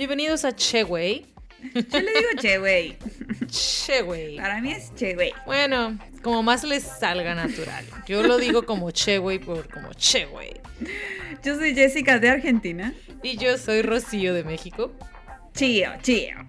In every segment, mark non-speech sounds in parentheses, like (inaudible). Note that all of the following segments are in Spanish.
Bienvenidos a Cheway. Yo le digo che, güey. Cheway. Para mí es che, güey. Bueno, como más les salga natural. Yo lo digo como Cheway por como Cheway. Yo soy Jessica de Argentina. Y yo soy Rocío de México. Chío, chío.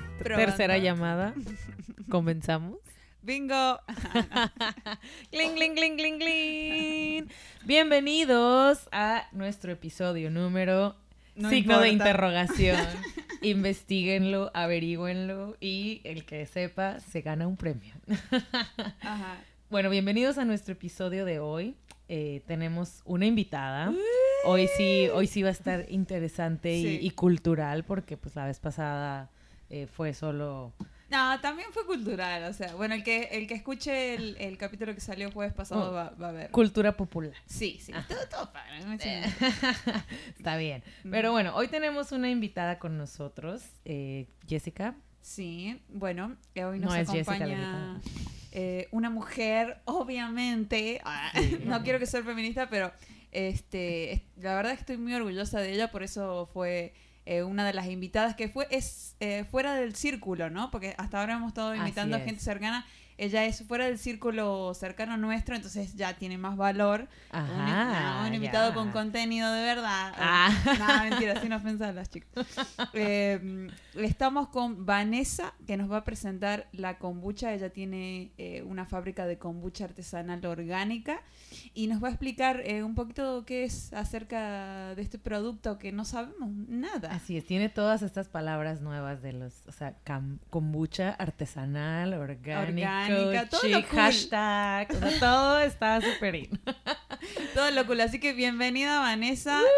Probando. Tercera llamada. Comenzamos. Bingo. (laughs) Cling, cling, cling, cling, cling. Bienvenidos a nuestro episodio número No signo de interrogación. (laughs) Investíguenlo, averigüenlo y el que sepa se gana un premio. Ajá. Bueno, bienvenidos a nuestro episodio de hoy. Eh, tenemos una invitada. Hoy sí, hoy sí va a estar interesante y, y cultural porque pues la vez pasada eh, fue solo No, también fue cultural, o sea, bueno, el que el que escuche el, el capítulo que salió jueves pasado Oh. va, va a ver. cultura popular. Sí, sí, todo, todo. Sí. (laughs) Está bien. Pero bueno, hoy tenemos una invitada con nosotros, eh, Jessica. Sí, bueno, eh, hoy nos No es Jessica la acompaña eh, una mujer, obviamente, ah, (laughs) no quiero que sea feminista, pero este, es- la verdad es que estoy muy orgullosa de ella, por eso fue eh, una de las invitadas que fue, es eh, fuera del círculo, ¿no? Porque hasta ahora hemos estado invitando a gente cercana, ella es fuera del círculo cercano nuestro, entonces ya tiene más valor. Ajá, un, no, un invitado con contenido de verdad. Ah. No, mentira, sin ofensa a las chicas. (laughs) Eh, estamos con Vanessa, que nos va a presentar la kombucha. Ella tiene eh, una fábrica de kombucha artesanal orgánica y nos va a explicar eh, un poquito qué es acerca de este producto que no sabemos nada. Así es, tiene todas estas palabras nuevas de los, o sea, kombucha artesanal, orgánico, Orgánica, todo lo chic, cool. hashtag, o sea, todo está súper in. (laughs) Todo lo cool. Así que bienvenida, Vanessa. (laughs)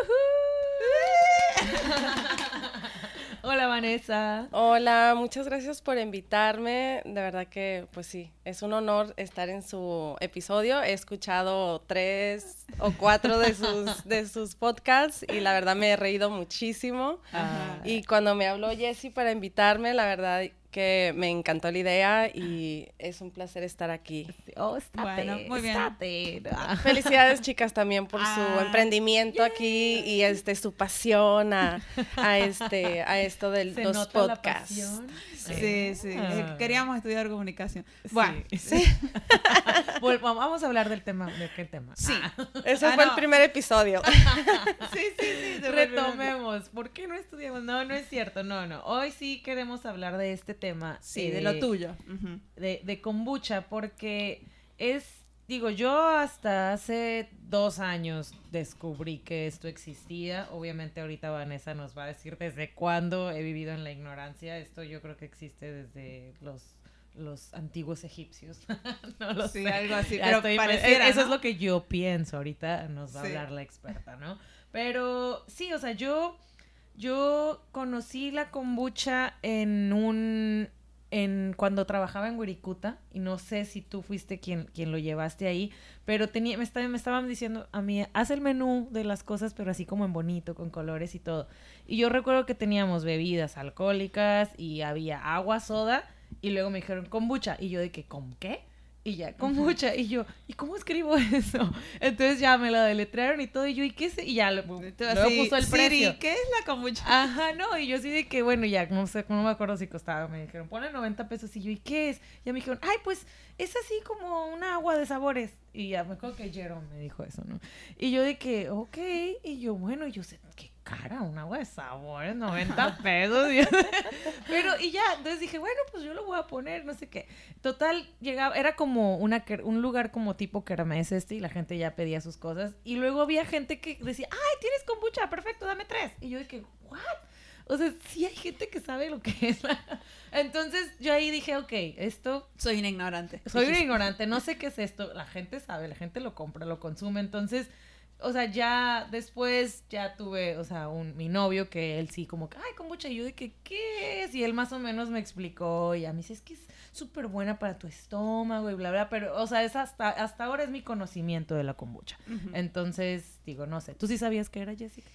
Hola Vanessa. Hola, muchas gracias por invitarme. De verdad que, pues sí, es un honor estar en su episodio. He escuchado tres o cuatro de sus, de sus podcasts y la verdad me he reído muchísimo. Ajá. Y cuando me habló Jessie para invitarme, la verdad que me encantó la idea y es un placer estar aquí. Oh, estate, Bueno, muy bien. estate. Felicidades chicas también por su Ah, emprendimiento aquí y este su pasión a, a este a esto de Se los nota la podcasts. pasión. Sí, sí. Ah. Eh, Queríamos estudiar comunicación. Bueno, Sí. (laughs) Vamos a hablar del tema. ¿De qué tema? sí. Ese Ah, fue no. (laughs) el primer episodio. Sí, sí, sí. Retomemos. ¿Por qué no estudiamos? No, no es cierto. No, no. Hoy sí queremos hablar de este tema. Sí, eh, de lo tuyo. De, de kombucha, porque es. Digo, yo hasta hace dos años descubrí que esto existía. Obviamente ahorita Vanessa nos va a decir desde cuándo he vivido en la ignorancia. Esto yo creo que existe desde los los antiguos egipcios. (laughs) no lo Sí, sé. algo así. Pero pareciera, Eso ¿no? es lo que yo pienso. Ahorita nos va a hablar la experta, ¿no? Pero sí, o sea, yo, yo conocí la kombucha en un. En, cuando trabajaba en Wirikuta, y no sé si tú fuiste quien, quien lo llevaste ahí, pero tenía, me, me estaban diciendo a mí, haz el menú de las cosas, pero así como en bonito, con colores y todo. Y yo recuerdo que teníamos bebidas alcohólicas y había agua, soda, y luego me dijeron kombucha, y yo de que, ¿con qué? Y ya, kombucha, y yo, ¿y cómo escribo (laughs) eso? Entonces ya me la deletrearon y todo, y yo, ¿y qué es? Y ya, lo- así, puso el Siri, precio. ¿qué es la kombucha? Ajá, no, y yo sí de que, bueno, ya, no sé, no me acuerdo si costaba, me dijeron, ponle 90 pesos, y yo, ¿y qué es? Ya me dijeron, ay, pues, es así como un agua de sabores, y ya, me acuerdo que Jerome me dijo eso, ¿no? Y yo de que, ok, y yo, bueno, y yo sé, qué cara, un agua de sabores, 90 pesos, (laughs) pero, y ya, entonces dije, bueno, pues yo lo voy a poner, no sé qué. Total, llegaba, era como una, un lugar como tipo kermés este, y la gente ya pedía sus cosas, y luego había gente que decía, ay, tienes kombucha, perfecto, dame tres. Y yo que, what? O sea, sí hay gente que sabe lo que (laughs) es. Entonces yo ahí dije, ok, esto, Soy una ignorante. soy una Dijiste. ignorante, no sé qué es esto. La gente sabe, la gente lo compra, lo consume. Entonces, o sea, ya después ya tuve, o sea, un, mi novio que él sí como que, ay, kombucha, y yo de que, ¿qué es? Y él más o menos me explicó y a mí dice, es que es súper buena para tu estómago y bla, bla, pero, o sea, es hasta, hasta ahora es mi conocimiento de la kombucha. Entonces, digo, no sé, ¿tú sí sabías que era Jessica?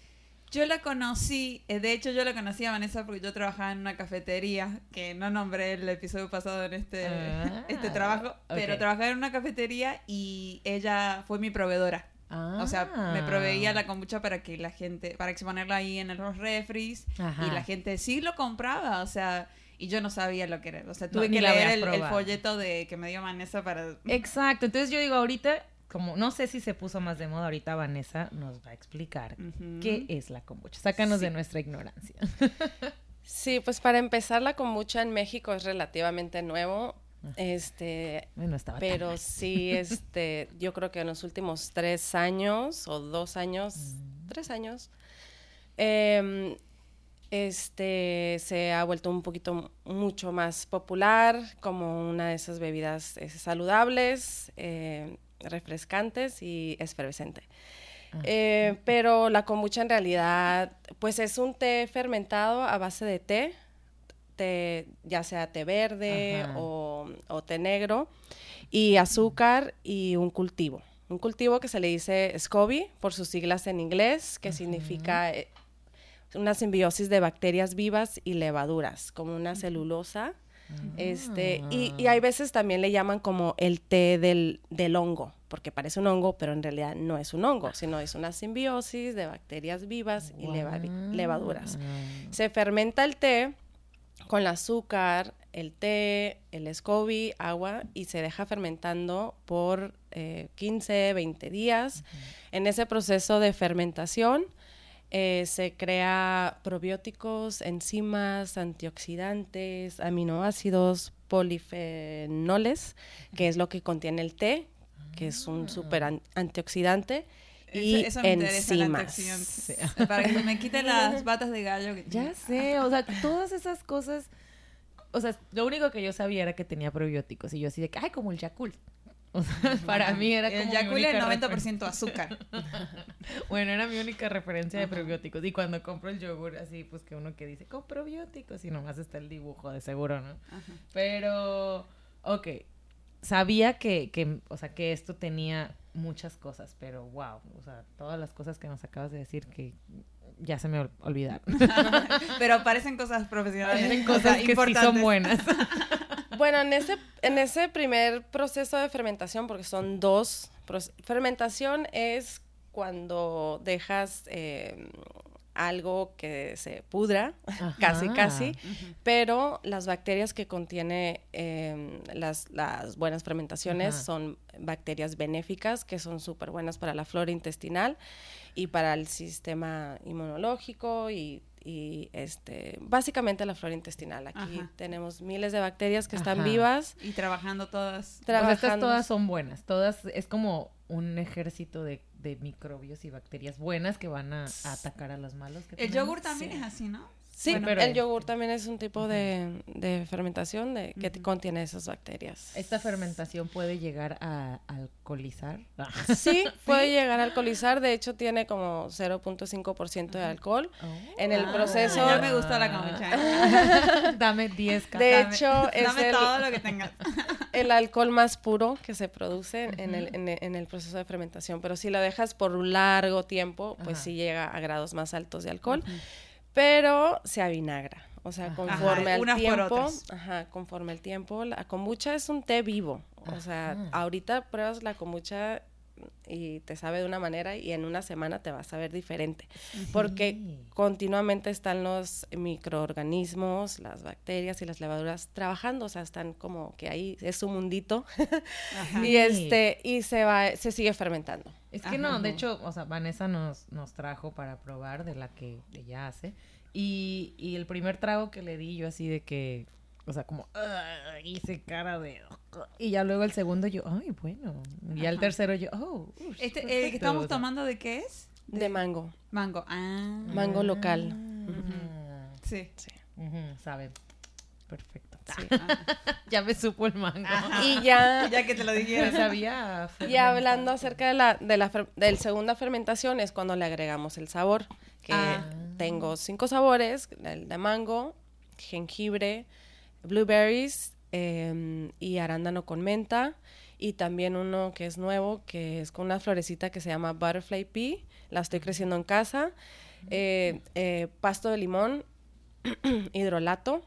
Yo la conocí, eh, de hecho yo la conocí a Vanessa porque yo trabajaba en una cafetería, que no nombré el episodio pasado en este, Ah, este trabajo, pero trabajaba en una cafetería y ella fue mi proveedora. O sea, me proveía la kombucha para que la gente, para exponerla ahí en los refries Ajá. y la gente sí lo compraba, o sea, y yo no sabía lo que era. O sea, tuve que leer el, folleto de que me dio Vanessa para... (laughs) Exacto, entonces yo digo ahorita, como no sé si se puso más de moda, ahorita Vanessa nos va a explicar qué es la kombucha. Sácanos de nuestra ignorancia. Sí, pues para empezar, la kombucha en México es relativamente nuevo. Este, Bueno, estaba tan pero sí, este, yo creo que en los últimos tres años o dos años, Mm. tres años, em, este, se ha vuelto un poquito mucho más popular como una de esas bebidas eh, saludables, eh, refrescantes y efervescente. Ah. Eh, pero la kombucha en realidad, pues es un té fermentado a base de té, té ya sea té verde o, o té negro, y azúcar y un cultivo. Un cultivo que se le dice SCOBY por sus siglas en inglés, que significa eh, una simbiosis de bacterias vivas y levaduras, como una celulosa. Este, y, y hay veces también le llaman como el té del, del hongo, porque parece un hongo, pero en realidad no es un hongo, sino es una simbiosis de bacterias vivas y leva- levaduras. Se fermenta el té con el azúcar, el té, el SCOBY, agua y se deja fermentando por eh, 15, 20 días. En ese proceso de fermentación eh, se crea probióticos, enzimas, antioxidantes, aminoácidos, polifenoles, que es lo que contiene el té, que es un súper an- antioxidante. Y Eso, eso me interesa, el enzimas. antioxidante. Para que me quite las (laughs) batas de gallo. que Ya sé, o sea, todas esas cosas. O sea, lo único que yo sabía era que tenía probióticos. Y yo así de que, ay, como el Yakult. (laughs) O sea, para mí era como. El Yakult es única 90% azúcar. (laughs) Bueno, era mi única referencia de probióticos. Y cuando compro el yogur, así, pues que uno que dice, con probióticos, y nomás está el dibujo, de seguro, ¿no? Pero, ok, sabía que, que, o sea, que esto tenía muchas cosas, pero wow, o sea, todas las cosas que nos acabas de decir que ya se me ol- olvidaron. (laughs) Pero parecen cosas profesionales. Parecen o sea, cosas que sí son importantes. buenas. (laughs) Bueno, en ese, en ese primer proceso de fermentación, porque son dos, fermentación es cuando dejas eh, algo que se pudra, (laughs) casi, Ajá. casi, pero las bacterias que contiene eh, las, las buenas fermentaciones Ajá. son bacterias benéficas que son súper buenas para la flora intestinal y para el sistema inmunológico y, y, este básicamente la flora intestinal. Aquí Ajá. tenemos miles de bacterias que están vivas. Y trabajando todas. O sea, estas Trabajando. todas son buenas. Todas es como un ejército de, de microbios y bacterias buenas que van a, a atacar a los malos. que El yogur también Sí. es así, ¿no? Sí, Bueno, pero- el yogur también es un tipo de, de fermentación de, que contiene esas bacterias. Esta fermentación puede llegar a alcoholizar. Sí, (laughs) puede llegar a alcoholizar. De hecho, tiene como 0.5% de alcohol. En el Ah, proceso- Ya me gusta la kombucha. (laughs) Dame 10 De hecho, es Dame el- todo lo que tengas. (laughs) el alcohol más puro que se produce en, el, en, el, en el proceso de fermentación. Pero si lo dejas por un largo tiempo, pues sí llega a grados más altos de alcohol. Pero se avinagra. O sea, conforme Ajá, al unas por tiempo, otras. ajá, conforme el tiempo, la kombucha es un té vivo. O sea, Ajá. ahorita pruebas la kombucha y te sabe de una manera y en una semana te va a saber diferente. Porque Sí. continuamente están los microorganismos, las bacterias y las levaduras trabajando, o sea, están como que ahí es su mundito Ajá. y este y se va se sigue fermentando. Es que no, de hecho, o sea, Vanessa nos, nos trajo para probar de la que ella hace. Y, y el primer trago que le di, yo así de que, o sea, como, hice cara de... Y ya luego el segundo yo, ay, bueno. Y ya el tercero yo, oh. ush, Este, el perfecto", que estamos tomando, ¿de qué es? De mango. Mango. Ah. Mango local. Ah, Sí. Sí. sabe. Perfecto. Sí. (laughs) Ya me supo el mango. Ajá. Y ya, (laughs) Ya que te lo Ya dijeron. sabía. y hablando acerca de la, de la fer- del segunda fermentación es cuando le agregamos el sabor, que Ah. tengo cinco sabores, el de mango, jengibre, blueberries em, y arándano con menta y también uno que es nuevo, que es con una florecita que se llama butterfly pea, la estoy creciendo en casa, eh, eh, pasto de limón, (clears throat) hidrolato,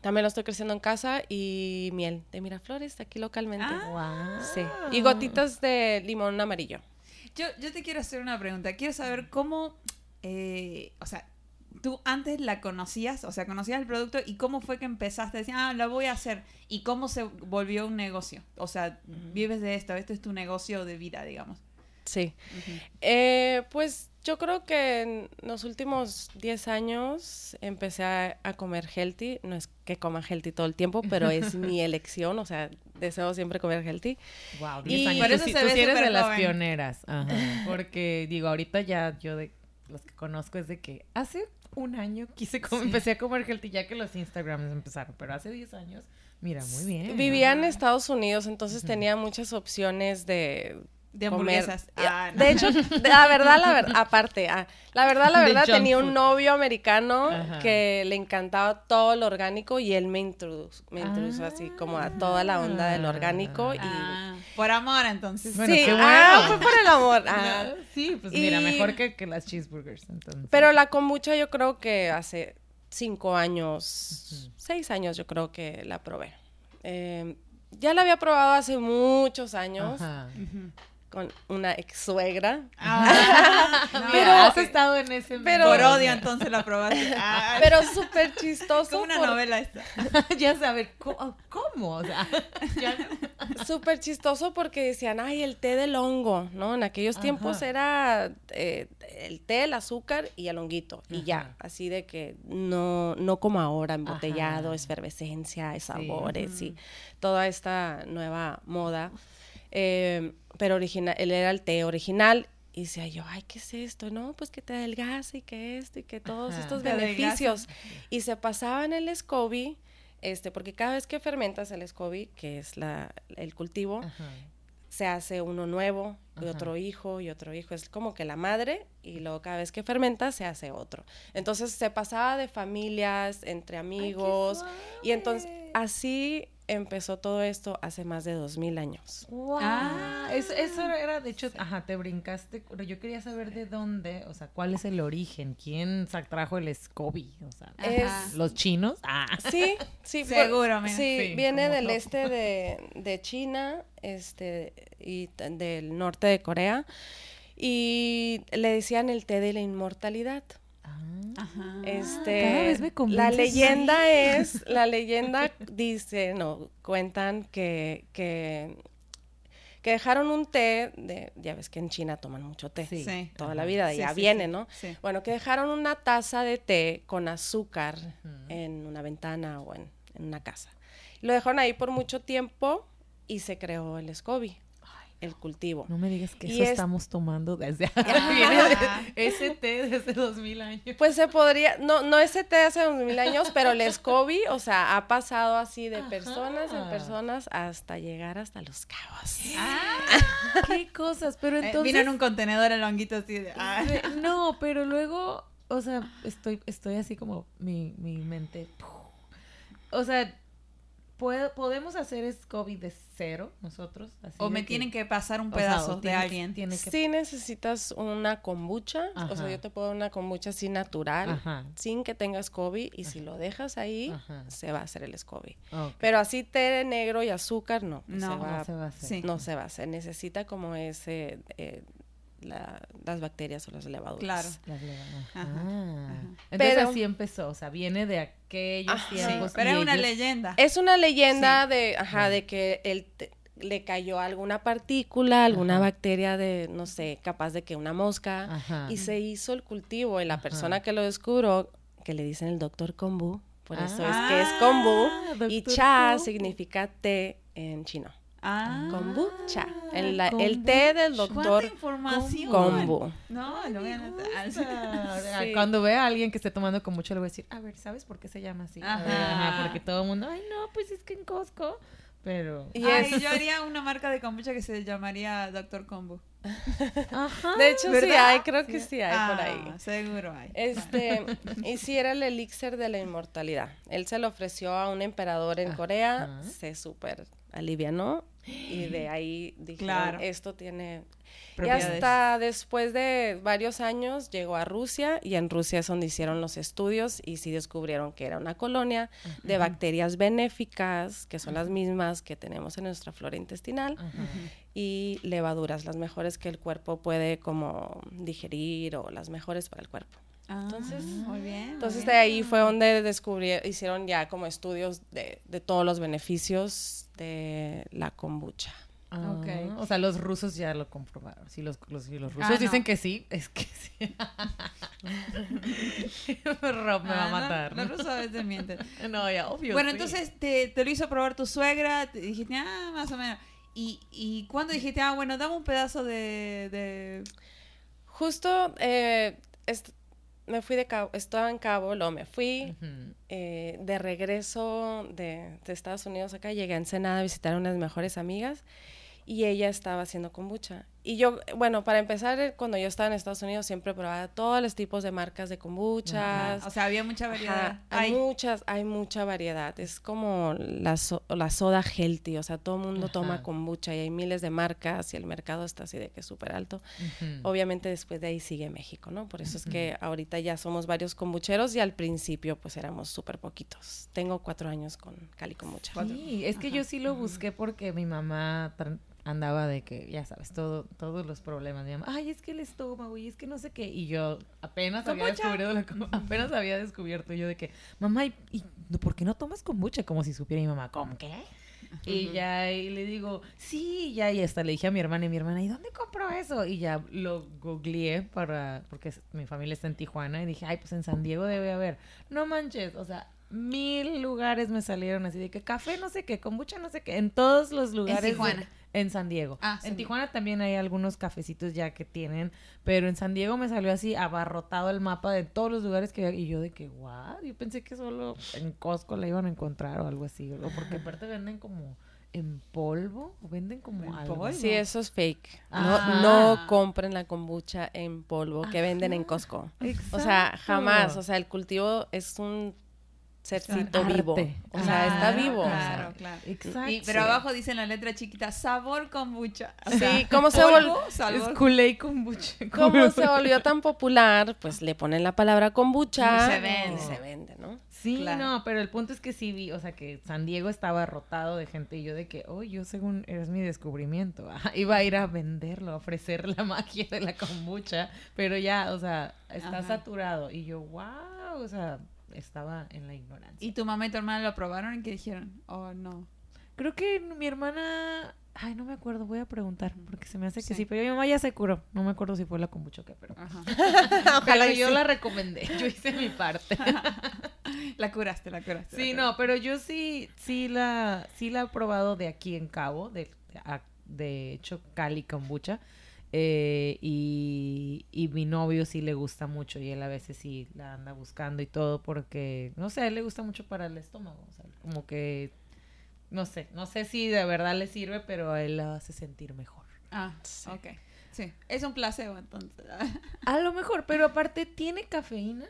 también lo estoy creciendo en casa y miel de Miraflores aquí localmente. Ah. Sí. Y gotitas de limón amarillo. Yo, yo te quiero hacer una pregunta. Quiero saber cómo, eh, o sea, tú antes la conocías, o sea, conocías el producto y cómo fue que empezaste a decir, ah, la voy a hacer. Y cómo se volvió un negocio. O sea, vives de esto, este es tu negocio de vida, digamos. Sí. Eh, pues yo creo que en los últimos 10 años empecé a, a comer healthy. No es que coma healthy todo el tiempo, pero es mi (laughs) elección. O sea, deseo siempre comer healthy. Wow, Y 10 años. por eso se tú ve sí eres de las joven. pioneras. Ajá. Porque, digo, ahorita ya yo de los que conozco es de que hace un año quise comer, empecé a comer healthy ya que los Instagrams empezaron, pero hace 10 años, mira, muy bien. Vivía en. Estados Unidos, entonces tenía muchas opciones de De comer. hamburguesas. Y- Ah, no. De hecho, la verdad, la verdad, aparte, ah, la verdad, la verdad, tenía un novio americano Ajá. que le encantaba todo lo orgánico y él me introdujo, me introdujo así como a toda la onda del orgánico y... Ah, por amor, entonces. Bueno, sí, qué ah, fue por el amor. ah. (laughs) No, sí, pues mira, mejor que, que las cheeseburgers, entonces. Pero la kombucha yo creo que hace cinco años, seis años yo creo que la probé. Eh, ya la había probado hace muchos años Ajá. Con una ex suegra. Ah, (laughs) no, Pero has estado en ese pero- por odio (laughs) entonces la probaste. Ah, Pero súper chistoso. como una por- novela esta. (laughs) ya saber ¿cómo? ¿cómo? O sea, ya Súper chistoso porque decían, ay, el té del hongo, ¿no? En aquellos tiempos era eh, el té, el azúcar y el honguito. Y ya, así de que no, no como ahora, embotellado, Ajá. efervescencia, Sí. sabores y toda esta nueva moda. Eh, pero original, él era el té original. Y decía yo, ay, ¿qué es esto? No, pues que te adelgaza y que esto y que todos Ajá. estos adelgaza. beneficios. Y se pasaban el SCOBY, este, porque cada vez que fermentas el SCOBY, que es la, el cultivo, Ajá. se hace uno nuevo y Ajá. otro hijo y otro hijo. Es como que la madre y luego cada vez que fermenta se hace otro. Entonces se pasaba de familias, entre amigos. y entonces así empezó todo esto hace más de dos mil años. Wow. Ah. eso, eso era, de hecho, ajá, te brincaste, pero yo quería saber de dónde, o sea, cuál es el origen, quién trajo el SCOBY, o sea, Es- los chinos. Ah. Sí, sí. (laughs) Seguro. Sí, Sí, viene del todo. este de, de China este, y del norte de Corea. Y le decían el té de la inmortalidad. Ah. Ajá. Este, Cada vez me la leyenda es, la (laughs) leyenda dice, no, cuentan que, que, que dejaron un té, de, ya ves que en China toman mucho té, Sí. Toda Ajá. la vida, Sí, ya sí, viene, sí. ¿no? Sí. Bueno, que dejaron una taza de té con azúcar en una ventana o en, en una casa. Lo dejaron ahí por mucho tiempo y se creó el SCOBY, el cultivo. No me digas que Y eso es- estamos tomando desde (laughs) Ah. ese té desde 2000 años. Pues se podría, no, no ese té hace dos mil años, pero el SCOBY, o sea, ha pasado así de personas en personas hasta llegar hasta los cabos. Qué cosas, pero Eh, entonces Vino en un contenedor el honguito así de. ah. No, pero luego, o sea, estoy, estoy así como mi, mi mente. O sea, ¿puedo- ¿podemos hacer SCOBY de cero nosotros? Así O me tienen que pasar un o sea, pedazo o de alguien. tiene que- Si necesitas una kombucha, o sea, yo te puedo dar una kombucha así natural, Ajá. sin que tenga SCOBY, y si lo dejas ahí, Ajá. se va a hacer el SCOBY. Ok. Pero así té negro y azúcar, no. No, se va, no se va a hacer. Sí. no se va a hacer. Necesita como ese, eh, la- las bacterias o las levaduras. Claro. Las levaduras. Ajá, Ah. ajá. Entonces Pero- así empezó, o sea, viene de aquellos Ajá. Sí, tiempos. pero y es una ellos- leyenda. Es una leyenda de, ajá, de que le cayó alguna partícula, alguna Ajá. bacteria de, no sé, capaz de que una mosca, Ajá. y se hizo el cultivo. Y la Ajá. persona que lo descubrió, que le dicen el doctor kombu, por eso Ah. es que es kombu, Ah, y doctor cha kombu. significa té en chino. Ah, Kombucha. El, la- el té del ¿Cuánta doctor información? Kombu. No, lo voy a anotar. Ah, (laughs) Sí. Cuando vea a alguien que esté tomando con mucho, le voy a decir, a ver, ¿sabes por qué se llama así? Ajá. ajá, porque todo el mundo, ay, no, pues es que en Costco. Pero. Y Ay, es- yo haría una marca de kombucha que se llamaría Dr. Kombu. Ajá. De hecho, sí hay, creo que sí hay por Ah, ahí. Seguro hay. Este, y sí era el elixir de la inmortalidad. Él se lo ofreció a un emperador en Corea, Ajá. se súper alivianó y de ahí dijeron, Claro. esto tiene... Y hasta después de varios años llegó a Rusia y en Rusia es donde hicieron los estudios y sí descubrieron que era una colonia de bacterias benéficas, que son las mismas que tenemos en nuestra flora intestinal, Ajá. y levaduras, las mejores que el cuerpo puede como digerir o las mejores para el cuerpo. Ah, Entonces- muy bien. muy Entonces bien. de ahí fue donde descubrieron, hicieron ya como estudios de, de todos los beneficios de la kombucha. Ah, Ok. O sea, los rusos ya lo comprobaron. Si los, los, si los rusos Ah, no. dicen que sí, es que sí. (laughs) Rob me va Ah, a no, matar. Los rusos a veces mienten. (laughs) No, ya, obvio. Bueno, sí. entonces te, te lo hizo probar tu suegra, te dijiste, ah, más o menos. Y, y cuando dijiste, ah, bueno, dame un pedazo de... de... Justo eh, me fui de Cabo, estaba en Cabo, luego me fui. Eh, de regreso de, de Estados Unidos acá, llegué a Ensenada a visitar a unas mejores amigas y ella estaba haciendo kombucha. Y yo, bueno, para empezar, eh, cuando yo estaba en Estados Unidos siempre probaba todos los tipos de marcas de kombuchas. O sea, había mucha variedad. Ajá, hay Ay, muchas, hay mucha variedad. Es como la, so- la soda healthy, o sea, todo el mundo toma kombucha y hay miles de marcas y el mercado está así de que es súper alto. Obviamente después de ahí sigue México, ¿no? Por eso es que ahorita ya somos varios kombucheros y al principio pues éramos súper poquitos. Tengo cuatro años con Cali Kombucha. Sí, es que yo sí lo busqué porque mi mamá andaba de que, ya sabes, todo, todos los problemas. Mi mamá, ay, es que el estómago y es que no sé qué. Y yo apenas había descubierto, la apenas había descubierto yo de que, mamá, ¿y, y por qué no tomas kombucha? Como si supiera mi mamá, ¿cómo qué? Y ya y le digo, sí, ya, y hasta le dije a mi hermana y mi hermana, ¿y dónde compro eso? Y ya lo googleé para, porque mi familia está en Tijuana y dije, ay, pues en San Diego debe haber. No manches, o sea, mil lugares me salieron así de que café, no sé qué, kombucha, no sé qué, en todos los lugares. de- Tijuana. en San Diego. Ah, en. Tijuana también hay algunos cafecitos ya que tienen, pero en San Diego me salió así abarrotado el mapa de todos los lugares que había. Y yo de que, wow, yo pensé que solo en Costco la iban a encontrar o algo así. O porque aparte venden como en polvo o venden como ¿En algo. polvo? Sí, eso es fake. Ah. No, no compren la kombucha en polvo que venden en Costco. O sea, Exacto. jamás. O sea, el cultivo es un sercito Arte. vivo. O sea, está Claro, vivo. o sea. Claro, claro. Exacto. Y- pero abajo dice en la letra chiquita, sabor kombucha. O Sí, sea, ¿cómo se polvo, vol- sabor- Es Kool-Aid kombucha. (laughs) Como se (laughs) volvió tan popular, pues le ponen la palabra kombucha Y se vende. y se vende, ¿no? Sí, Claro. no, pero el punto es que sí vi, o sea, que San Diego estaba rotado de gente y yo de que, oh, yo según eres mi descubrimiento, (laughs) Ajá, iba a ir a venderlo, a ofrecer la magia de la kombucha, pero ya, o sea, está Ajá. saturado y yo, wow, o sea, estaba en la ignorancia. ¿Y tu mamá y tu hermana lo probaron y qué dijeron? Oh, no. Creo que mi hermana, ay, no me acuerdo, voy a preguntar, porque se me hace que Sí. sí, pero mi mamá ya se curó, no me acuerdo si fue la qué, pero... Ajá. (laughs) Pero y yo sí. la recomendé, yo hice mi parte. (laughs) La curaste, la curaste. Sí, la no, pero yo sí, sí la, sí la he probado de aquí en Cabo, de, de hecho Cali kombucha. Eh, y, y mi novio sí le gusta mucho y él a veces sí la anda buscando y todo porque, no sé, a él le gusta mucho para el estómago. O sea, como que, no sé, no sé si de verdad le sirve, pero a él la hace sentir mejor. Ah, Sí. ok. Sí, es un placebo entonces. (laughs) A lo mejor, pero aparte tiene cafeína.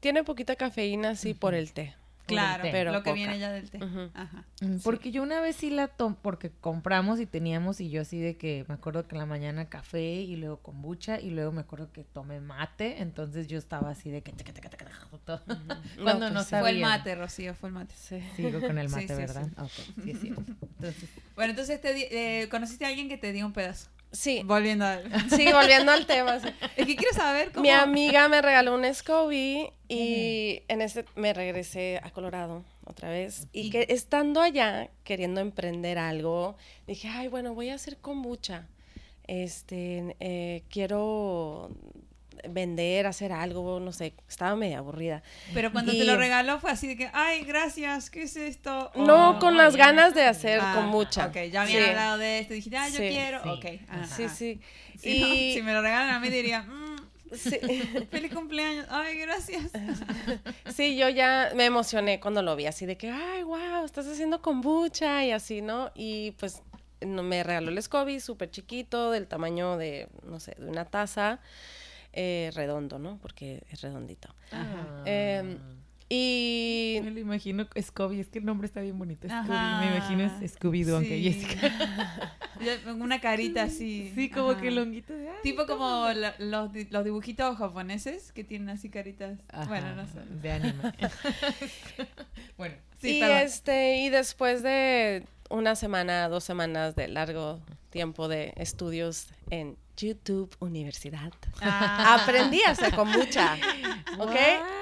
Tiene poquita cafeína, sí, por el té. Claro, té. Pero lo que poca. viene ya del té. Ajá. Mm, Porque yo una vez sí la tomé, porque compramos y teníamos y yo así de que me acuerdo que en la mañana café y luego kombucha y luego me acuerdo que tomé mate, entonces yo estaba así de que... (laughs) Cuando no, pues sí. sabía. Fue el mate, Rocío, fue el mate. Sí. Sigo con el (laughs) mate, sí, ¿verdad? Ok, sí es cierto. Entonces, (laughs) Bueno, entonces te di- eh, conociste a alguien que te dio un pedazo. Sí, Volviendo a... sí, volviendo al tema. sí. (laughs) Es que quiero saber cómo... Mi amiga me regaló un SCOBY y en este me regresé a Colorado otra vez. Y que estando allá, queriendo emprender algo, dije, ay, bueno, voy a hacer kombucha. Este, eh, quiero vender, hacer algo, no sé, estaba medio aburrida. Pero cuando Y- te lo regaló fue así de que, ay, gracias, ¿qué es esto? No, Oh, con las ganas de hacer ah, con mucha. Ok, ya habían Sí. hablado de esto, dijiste, ah, yo Sí. quiero, Sí. ok. ajá. Sí, sí. (laughs) Si, no, y si me lo regalan a mí diría, "Mm, sí, (laughs) feliz cumpleaños, ay, gracias. (laughs) sí, yo ya me emocioné cuando lo vi, así de que, ay, wow, estás haciendo kombucha y así, ¿no? Y pues no, me regaló el SCOBY súper chiquito, del tamaño de, no sé, de una taza, eh, redondo, ¿no? Porque es redondito. Ajá. Em, Y Me lo imagino Scooby, es que el nombre está bien bonito. Scooby. Ajá. Me imagino es Scooby-Doo, aunque Sí. Jessica. (laughs) Ya, con Una carita así. Sí, como Ajá. que longuito de. Tipo como la- los, di- los dibujitos japoneses que tienen así caritas. Ajá, Bueno, no sé. De anime. (laughs) bueno. Sí, y perdón. este, y después de una semana, dos semanas de largo tiempo de estudios en YouTube Universidad, Ah. aprendí a hacer kombucha. ¿Ok?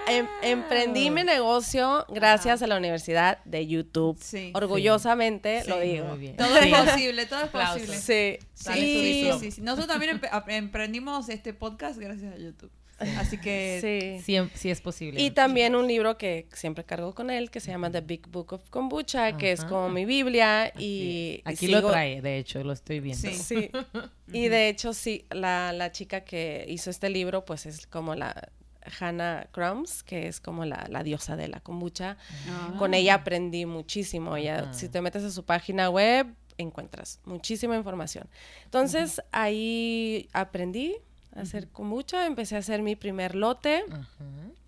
Em- emprendí mi negocio gracias a la Universidad de YouTube. Sí. Orgullosamente lo digo. Todo Sí. es posible, todo es posible. Sí. Sí, Dale. Nosotros también emprendimos este podcast gracias a YouTube. Así que Sí. Sí, sí es posible. Y también un libro que siempre cargo con él, que se llama The Big Book of Kombucha, que es como mi Biblia. Y. Aquí sigo- lo trae, de hecho, lo estoy viendo. Sí. Sí. (laughs) Y de hecho, sí, la, la chica que hizo este libro, pues es como la Hannah Crumbs, que es como la, la diosa de la kombucha. Ah. Con ella aprendí muchísimo. Ella, si te metes a su página web, encuentras muchísima información. Entonces, ahí aprendí hacer kombucha, empecé a hacer mi primer lote. Ajá.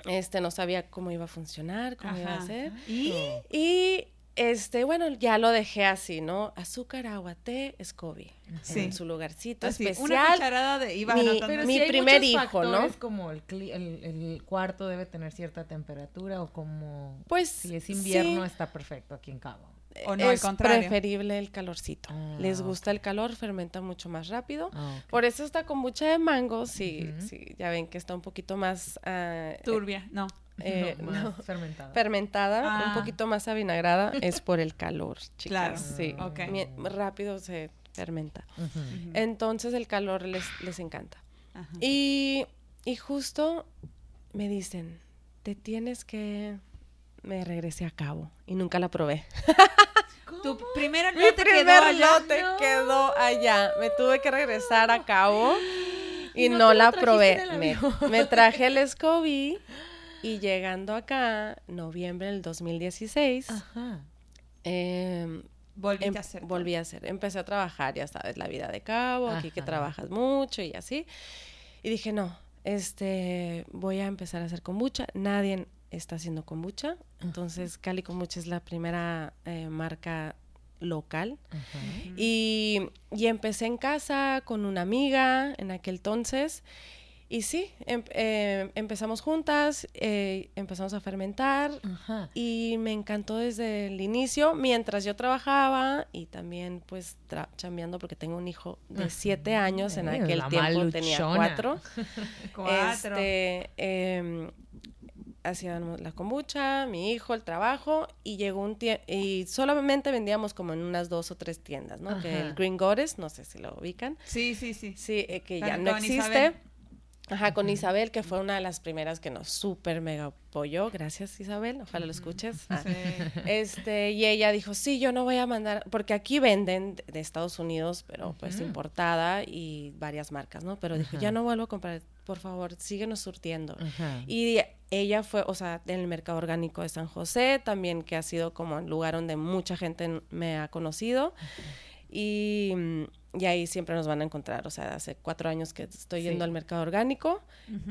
Este, no sabía cómo iba a funcionar, cómo iba a ser. ¿Y? Y este, bueno, ya lo dejé así, ¿no? Azúcar, agua, té, SCOBY. Sí. En su lugarcito Así, una especial. cucharada de... Ibas Mi-. Pero Mi hay primer muchos hijo, ¿no? factores, como el, el, el cuarto debe tener cierta temperatura o como Pues si es invierno sí, está perfecto aquí en Cabo. O no, al es contrario. preferible el calorcito. Ah, Les gusta el calor, fermenta mucho más rápido. Ah. Por eso está con mucha de mango, sí, sí, ya ven que está un poquito más ah, Turbia, no. eh, No, (laughs) no, más fermentada. fermentada, Ah. un poquito más avinagrada, es por el calor, (laughs) Claro. chicas. Sí, Ok. Mi- rápido se fermenta. Entonces el calor les, les encanta. Y, y justo me dicen, te tienes que... Me regresé a cabo y nunca la probé. Tu primera Mi lote quedó primer allá. lote quedó allá. Me tuve que regresar a cabo y (gasps) ¿Y no, la probé. Me, traje el (laughs) SCOBY y llegando acá, noviembre del 2016, Ajá. em, em- a hacer. todo. volví a hacer. Empecé a trabajar, ya sabes, la vida de cabo, aquí que trabajas mucho y así. Y dije, no, este, voy a empezar a hacer kombucha. Nadie está haciendo kombucha. Entonces, Cali Kombucha es la primera eh, marca local. Y, y empecé en casa con una amiga en aquel entonces. Y sí, em- eh, empezamos juntas, eh, empezamos a fermentar Ajá. y me encantó desde el inicio, mientras yo trabajaba y también pues tra- chambeando porque tengo un hijo de siete años, en aquel tiempo tenía cuatro. (laughs) Cuatro. Este, em, hacíamos la kombucha, mi hijo, el trabajo, y llegó un tiempo, y solamente vendíamos como en unas dos o tres tiendas, ¿no? Que el Green Goddess, no sé si lo ubican, Sí, sí, sí. sí, eh, que ya no existe. Isabel. Ajá, con Isabel, que fue una de las primeras que nos súper mega apoyó. Gracias, Isabel. Ojalá lo escuches. Ah. Sí. Este, y ella dijo, sí, yo no voy a mandar, porque aquí venden de- Estados Unidos, pero pues importada y varias marcas, ¿no? Pero dijo, ya no vuelvo a comprar, por favor, síguenos surtiendo. Ajá. Y ella fue, o sea, en el mercado orgánico de San José, también que ha sido como el lugar donde mucha gente me ha conocido. Y, mm, y ahí siempre nos van a encontrar, o sea, hace cuatro años que estoy Sí. yendo al mercado orgánico.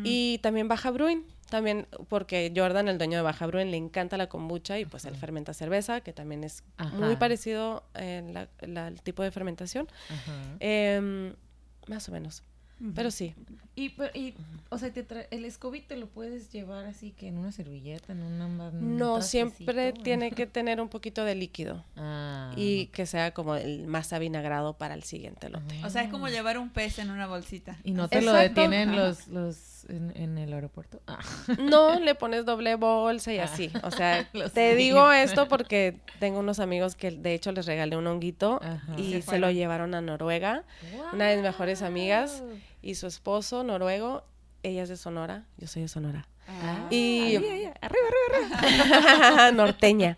Y también Baja Bruin, también porque Jordan, el dueño de Baja Bruin, le encanta la kombucha y pues él fermenta cerveza, que también es muy parecido en la- la- el tipo de fermentación. Em, más o menos, Pero sí. Y, pero- y, o sea, te tra- el SCOBY te lo puedes llevar así que en una servilleta, en una... un No, siempre en- tiene (laughs) que tener un poquito de líquido. Ah. y que sea como el más avinagrado para el siguiente lote. O sea, es como llevar un pez en una bolsita. Y no te lo detienen Ajá. los, en, en el aeropuerto. Ah. No le pones doble bolsa y Ah. así. O (laughs) sea, te digo esto porque tengo unos amigos que de hecho les regalé un honguito Ajá. y Se se, lo llevaron a Noruega. Una de mis mejores amigas y su esposo noruego ella es de Sonora, yo soy de Sonora. Ah. Y Ahí, ahí, arriba, arriba, arriba. (laughs) norteña.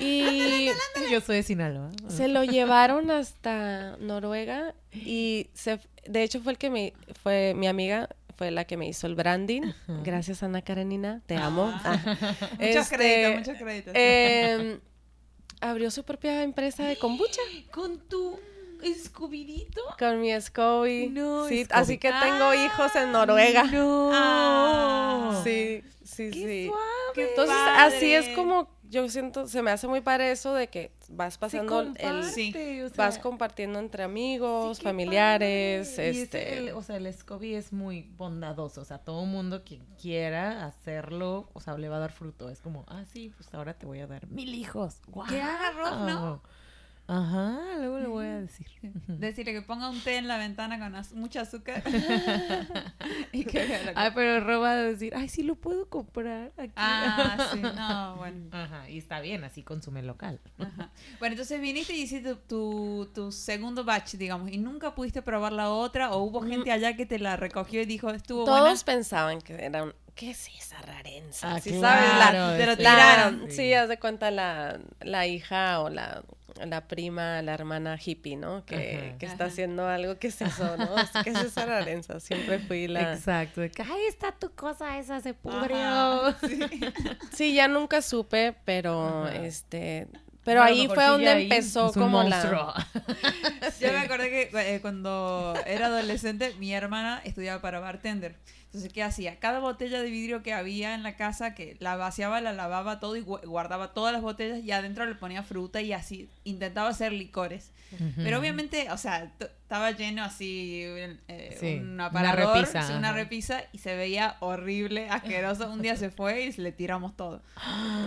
Y (laughs) Yo soy de Sinaloa. se lo llevaron hasta Noruega y se de hecho fue el que me fue mi amiga fue la que me hizo el branding. Gracias Ana Karenina, te amo. Ah, (laughs) Muchos este, créditos, muchos créditos. em, abrió su propia empresa de kombucha (gasps) Con tu escobidito. con mi Scoby. No, sí, así que tengo Ah, hijos en Noruega. No. Ah. (laughs) Sí, sí, Qué sí. suave. Entonces, padre. así es como yo siento, se me hace muy padre eso de que vas pasando el, Sí. o sea, vas compartiendo entre amigos, sí, qué familiares, padre. Y es este, el- o sea, el SCOBY es muy bondadoso. O sea, todo mundo que quiera hacerlo, o sea, le va a dar fruto. Es como, ah, sí, pues ahora te voy a dar mil hijos. Que haga arroz, ¿no? Ajá, luego le voy a decir. (laughs) Decirle que ponga un té en la ventana con az- mucho azúcar. (laughs) y que vea lo que- Ay, pero Ro va a decir, ay, sí lo puedo comprar aquí. Ah, sí, (laughs) no, bueno. Ajá, y está bien, así consume local. Ajá. Bueno, entonces viniste y hiciste tu, tu segundo batch, digamos, y nunca pudiste probar la otra, o hubo gente allá que te la recogió y dijo, estuvo todos buena. pensaban que era un, ¿qué es esa rarenza? Ah, ¿Sí claro, sabes? La, te lo la- tiraron. sí. haz de cuenta la, la hija o la, la prima, la hermana hippie, ¿no? Que, Ajá. que está Ajá. haciendo algo, ¿qué es eso, no? ¿Qué es esa rarenza? Siempre fui la... Exacto. de que, Ahí está tu cosa, esa se pudrió. Sí. (laughs) Sí, ya nunca supe, pero Ajá. este... Pero ahí fue sí donde empezó como la... monstruo. Yo me (laughs) acordé que eh, cuando era adolescente, mi hermana estudiaba para bartender. Entonces, ¿qué hacía? Cada botella de vidrio que había en la casa, que la vaciaba, la lavaba todo y gu- guardaba todas las botellas y adentro le ponía fruta y así intentaba hacer licores. Pero obviamente, o sea, estaba lleno así eh, Sí, un una aparador, repisa, sí, una repisa y se veía horrible, asqueroso. Un día se fue y le tiramos todo.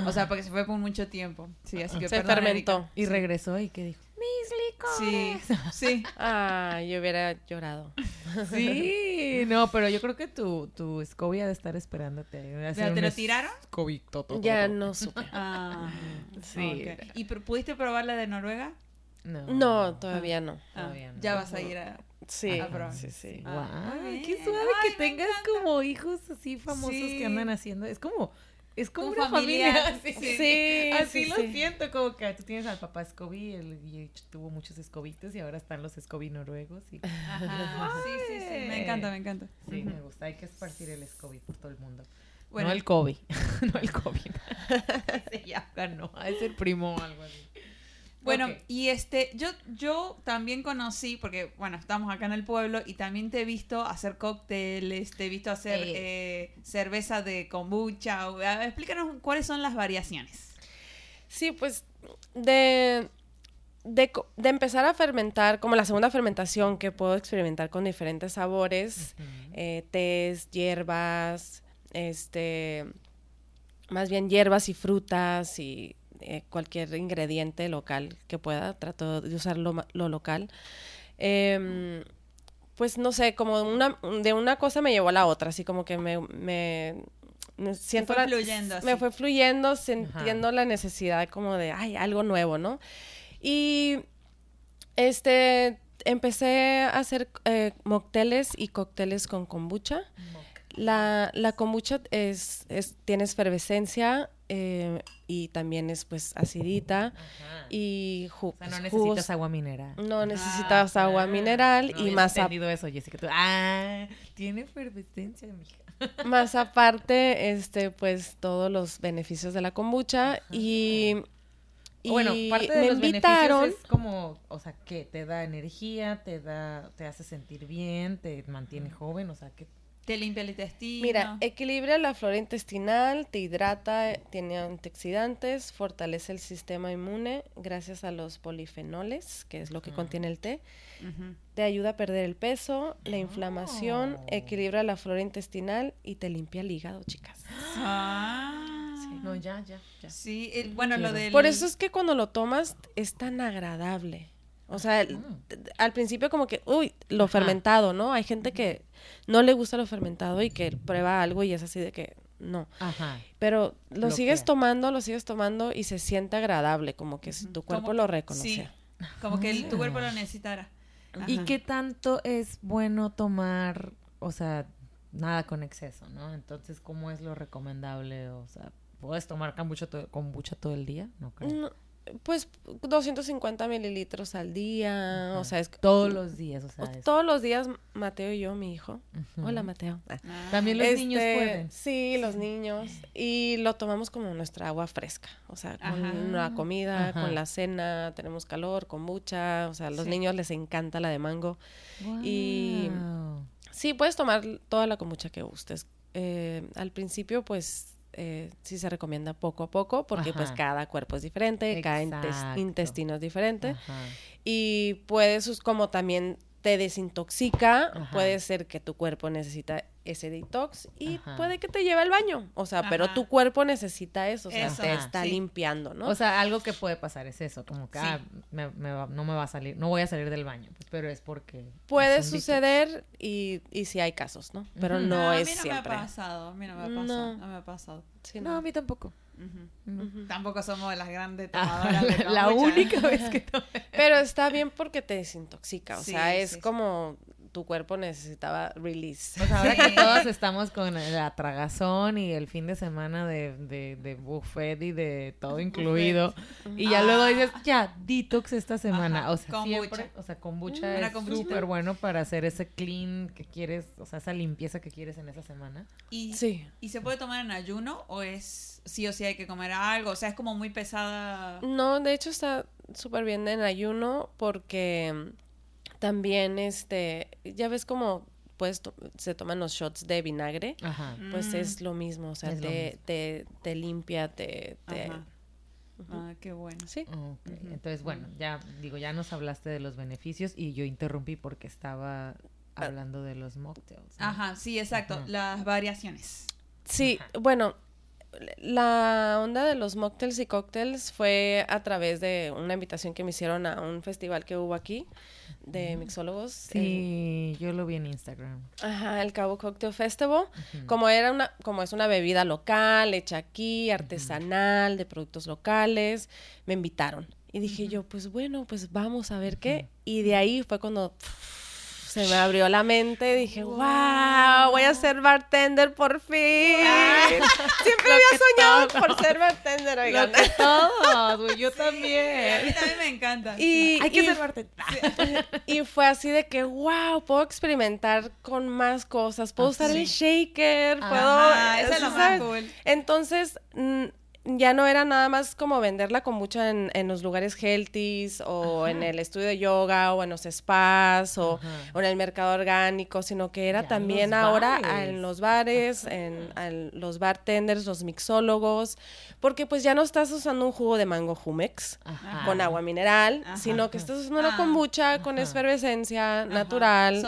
O sea, porque se fue por mucho tiempo. Sí, así que Se perdón, fermentó. Erika. Y regresó y que dijo, mis Sí, licores. (laughs) sí. Ah, yo hubiera llorado. Sí, no, pero yo creo que tu, tu Scobie ha de estar esperándote. ¿Pero te lo tiraron? Scobie toto, Ya no supe. Ah, (laughs) Sí. ¿Y pr- pudiste probar la de Noruega? No, No, todavía no. Ah, Todavía no. Ya vas a ir a... Sí, Ah, pero- sí, sí. Ah, Guau, muy qué suave Ay, que tengas encanta. como hijos así famosos Sí. que andan haciendo. Es como, es como Un una familiar. familia. (laughs) Sí, Sí. Sí, Así sí, lo sí. siento, como que tú tienes al papá Scobie él, y tuvo muchos escobitos y ahora están los Scobie noruegos. Y, Ajá, (laughs) sí, sí, sí. Me encanta, me encanta. sí, me gusta. Hay que esparcir el Scobie por todo el mundo. Bueno. no el Kobe. (laughs) no el Kobe. Ese ya ganó. Es el primo o algo así. Bueno, y este, yo, yo también conocí, porque bueno, estamos acá en el pueblo y también te he visto hacer cócteles, te he visto hacer Eh. eh, cerveza de kombucha. o- a ver, explícanos cuáles son las variaciones. Sí, pues de, de, co- de empezar a fermentar, como la segunda fermentación que puedo experimentar con diferentes sabores, eh, tés, hierbas, este, más bien hierbas y frutas y eh, cualquier ingrediente local que pueda, trato de usar lo, lo local. Em, pues no sé, como una, de una cosa me llevó a la otra, así como que me, me, me siento fue la- fluyendo me fue fluyendo, sintiendo la necesidad como de, ay, algo nuevo, ¿no? Y este, empecé a hacer eh, mocteles y cócteles con kombucha. La, la kombucha es, es, tiene efervescencia eh, y también es pues acidita Ajá. y O sea, no jugos- necesitas agua mineral. no necesitas Ah, agua mineral No y más, a- entendido eso, Jessica. Tú, ah, tiene efervescencia, mija. (laughs) más aparte, este, pues todos los beneficios de la kombucha y, y bueno, parte de me los invitaron. beneficios es como, o sea, que te da energía, te da, te hace sentir bien, te mantiene joven, o sea, que Te limpia el intestino. Mira, equilibra la flora intestinal, te hidrata, tiene antioxidantes, fortalece el sistema inmune gracias a los polifenoles, que es lo que contiene el té. Te ayuda a perder el peso, la inflamación, Oh. equilibra la flora intestinal y te limpia el hígado, chicas. Ah. no, ya, ya, ya. Sí, el- bueno, lo del... Por eso es que cuando lo tomas es tan agradable. O sea, el- t- al principio como que, uy, lo Ajá. fermentado, ¿no? Hay gente que no le gusta lo fermentado y que prueba algo y es así de que no. Ajá. Pero lo sigues tomando, lo sigues tomando y se siente agradable, como que si tu cuerpo Como- lo Sí, reconocía. como que el- tu Ah. cuerpo lo necesitara. ¿Y qué tanto es bueno tomar, o sea, nada con exceso, ¿no? Entonces, ¿cómo es lo recomendable? O sea, ¿puedes tomar kombucha, to- kombucha todo el día? No creo. No, pues 250 mililitros al día, o sea, es Todos los días, o sea, es- todos los días Mateo y yo, mi hijo. Hola, Mateo. Ah. También los niños Este, pueden. Sí, los niños. Y lo tomamos como nuestra agua fresca. O sea, con Ajá. la comida, Ajá. con la cena, tenemos calor, con mucha. O sea, a los Sí. niños les encanta la de mango. y-. Sí, puedes tomar toda la kombucha que gustes. Eh, al principio, pues, eh, sí se recomienda poco a poco, porque pues cada cuerpo es diferente, cada intestino es diferente. Ajá. Y puedes, como también te desintoxica, Ajá. puede ser que tu cuerpo necesita ese detox y Ajá. puede que te lleve al baño. O sea, pero tu cuerpo necesita eso, o sea, Eso, te está sí. limpiando, ¿no? O sea, algo que puede pasar es eso, como que Sí. ah, me- me va- no me va a salir, no voy a salir del baño, pues, pero es porque... puede suceder y, y sí hay casos, ¿no? Pero no, a es mí no siempre. me ha pasado, a mí no me ha pasado, No. no, me ha pasado. Sí, No, no. a mí tampoco. Tampoco somos las grandes Ah, tomadoras de (laughs) la kombucha. única vez que (laughs) tomé. Pero está bien porque te desintoxica, o Sí, sea, es sí, sí. Tu cuerpo necesitaba release. O sea, ahora que (laughs) todos estamos con la tragazón y el fin de semana de, de, de buffet y de todo incluido. Y ya Ah. luego dices, ya, detox esta semana. Ajá, O sea, kombucha. siempre, o sea, kombucha Mm, una es súper bueno para hacer ese clean que quieres, o sea, esa limpieza que quieres en esa semana. ¿Y, Sí. ¿Y se puede tomar en ayuno o es sí o sí hay que comer algo? O sea, es como muy pesada. No, de hecho está súper bien en ayuno porque también, este, ya ves como pues to- se toman los shots de vinagre, Ajá. pues Mm. es lo mismo, o sea, te, mismo. te, te limpia, te... te- Ajá. Ah, qué bueno. Sí. Entonces, bueno, ya digo, ya nos hablaste de los beneficios y yo interrumpí porque estaba hablando de los mocktails. ¿no? Ajá, sí, exacto. Las variaciones. Sí, bueno, la onda de los mocktails y cócteles fue a través de una invitación que me hicieron a un festival que hubo aquí de mixólogos. en- Sí, yo lo vi en Instagram. Ajá, el Cabo Cocktail Festival. Como era una, como es una bebida local, hecha aquí, artesanal, de productos locales, me invitaron. Y dije yo, pues bueno, pues vamos a ver qué. Y de ahí fue cuando pff, se me abrió la mente y dije, wow, voy a ser bartender por fin. (laughs) Siempre había soñado por ser bartender, oigan. Lo que todos, güey, yo (laughs) A mí también. también me encanta. Y, Hay que y- ser bartender. (laughs) y fue así de que, wow, puedo experimentar con más cosas. Puedo Ah, usar sí. el shaker, puedo... Ajá, eso es lo más cool. Entonces, ya no era nada más como venderla con mucha en, en los lugares healthies o Ajá. en el estudio de yoga o en los spas o, en el mercado orgánico, sino que era Ya también ahora bares. en los bares, en, en los bartenders, los mixólogos, porque pues ya no estás usando un jugo de mango Jumex Ajá. con agua mineral, Ajá. sino que estás usando una Ah. kombucha con efervescencia natural,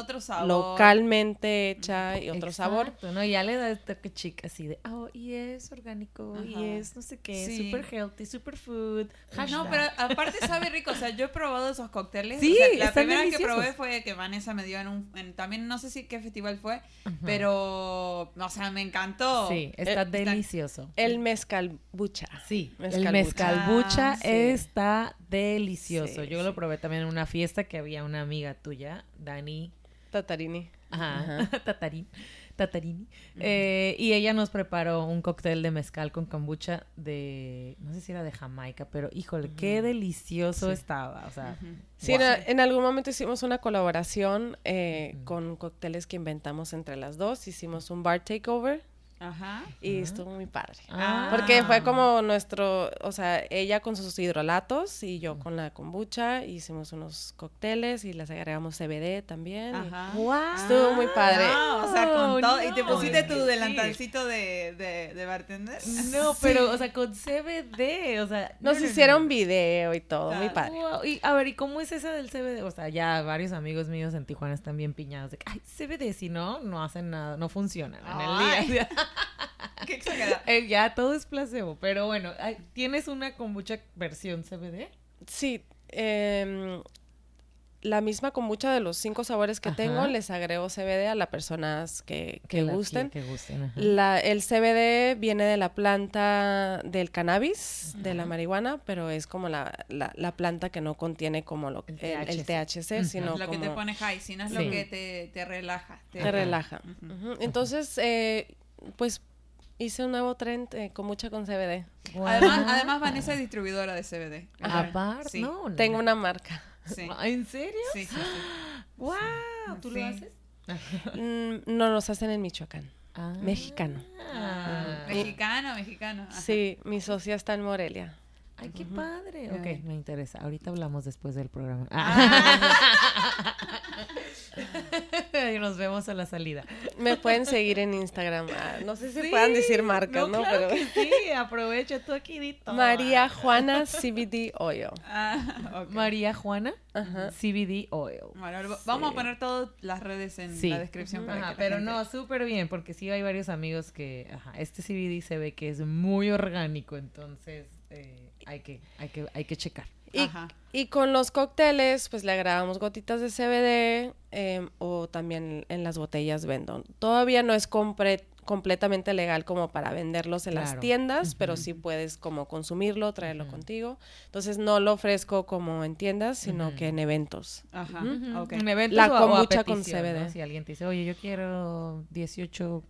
localmente hecha y otro sabor. Ya le da que chica así de, oh, y es orgánico, y es no sé qué, Sí. super healthy, super food. No, pero aparte sabe rico. O sea, yo he probado esos cócteles. Sí, O sea, la están primera que probé fue que Vanessa me dio en un. en- también no sé si qué festival fue, Ajá. pero. O sea, me encantó. Sí, está Eh, delicioso. El mezcal bucha. Sí, el Mezcalbucha. mezcalbucha Ah, sí. está delicioso. Sí, Yo lo probé también en una fiesta que había una amiga tuya, Dani Tatarini. Ajá, (laughs) Tatarín, Tatarini. Eh, y ella nos preparó un cóctel de mezcal con kombucha de, no sé si era de Jamaica, pero híjole, qué delicioso Sí. estaba. O sea. Sí, en, Wow. en algún momento hicimos una colaboración eh, con cócteles que inventamos entre las dos. Hicimos un bar takeover Ajá. y estuvo muy padre. Ah. Porque fue como nuestro, o sea, ella con sus hidrolatos y yo con la kombucha. Hicimos unos cócteles y les agregamos CBD también. y- Ajá. ¡Wow! Estuvo muy padre. Ah, o sea, con todo. ¿Y te pusiste tu delantalcito de, de, de bartender? No, pero, o sea, con CBD, o sea... no, Nos no, no, hicieron no. video y todo, muy padre. Wow, Y a ver, ¿y cómo es esa del CBD? O sea, ya varios amigos míos en Tijuana están bien piñados de que, ay, CBD, si no, no hacen nada, no funcionan en el día. (laughs) (laughs) Qué exagerado. Eh, ya todo es placebo, pero bueno, ¿tienes una kombucha versión CBD? Sí, em, la misma kombucha de los cinco sabores que Ajá. tengo, les agrego CBD a las personas que, que gusten. Que gusten, ajá. La, el CBD viene de la planta del cannabis, de la marihuana, pero es como la, la, la planta que no contiene como lo, El el, el THC. Sino lo que te pone high, sino es Sí. lo que te, te relaja. te relaja. Entonces, eh, pues hice un nuevo trend eh, con mucha con CBD. Además, Guau. además, Vanessa es distribuidora de CBD. Aparte, Sí. no, no. Tengo una marca. Sí. ¿En serio? Sí, sí, sí. ¡Wow! ¿Tú Sí. lo haces? Mm, no los hacen en Michoacán. Ah. Mexicano. Ah. Mexicano, mexicano. ajá. Sí, mi socia está en Morelia. Ay, qué padre. Ok, me interesa. Ahorita hablamos después del programa. (laughs) Y nos vemos a la salida. Me pueden seguir en Instagram. Ah, no sé si puedan decir marcas, ¿no? claro Pero que sí, aprovecha tú aquí. María Juana CBD Oil. Ah, (laughs) ok. María Juana Ajá. CBD Oil. Bueno, vamos Sí. a poner todas las redes en Sí. la descripción para Ajá, que la pero gente- no, súper bien, porque sí hay varios amigos que, ajá, este CBD se ve que es muy orgánico, entonces eh, hay que, hay que, hay que checar. Y, Ajá. y con los cócteles, pues le agregamos gotitas de CBD em, o también en las botellas vendo. Todavía no es compre- completamente legal como para venderlos en las tiendas, pero sí puedes como consumirlo, traerlo contigo. Entonces no lo ofrezco como en tiendas, sino que en eventos. Ajá. En eventos La o con. CBD. Si alguien te dice, oye, yo quiero 18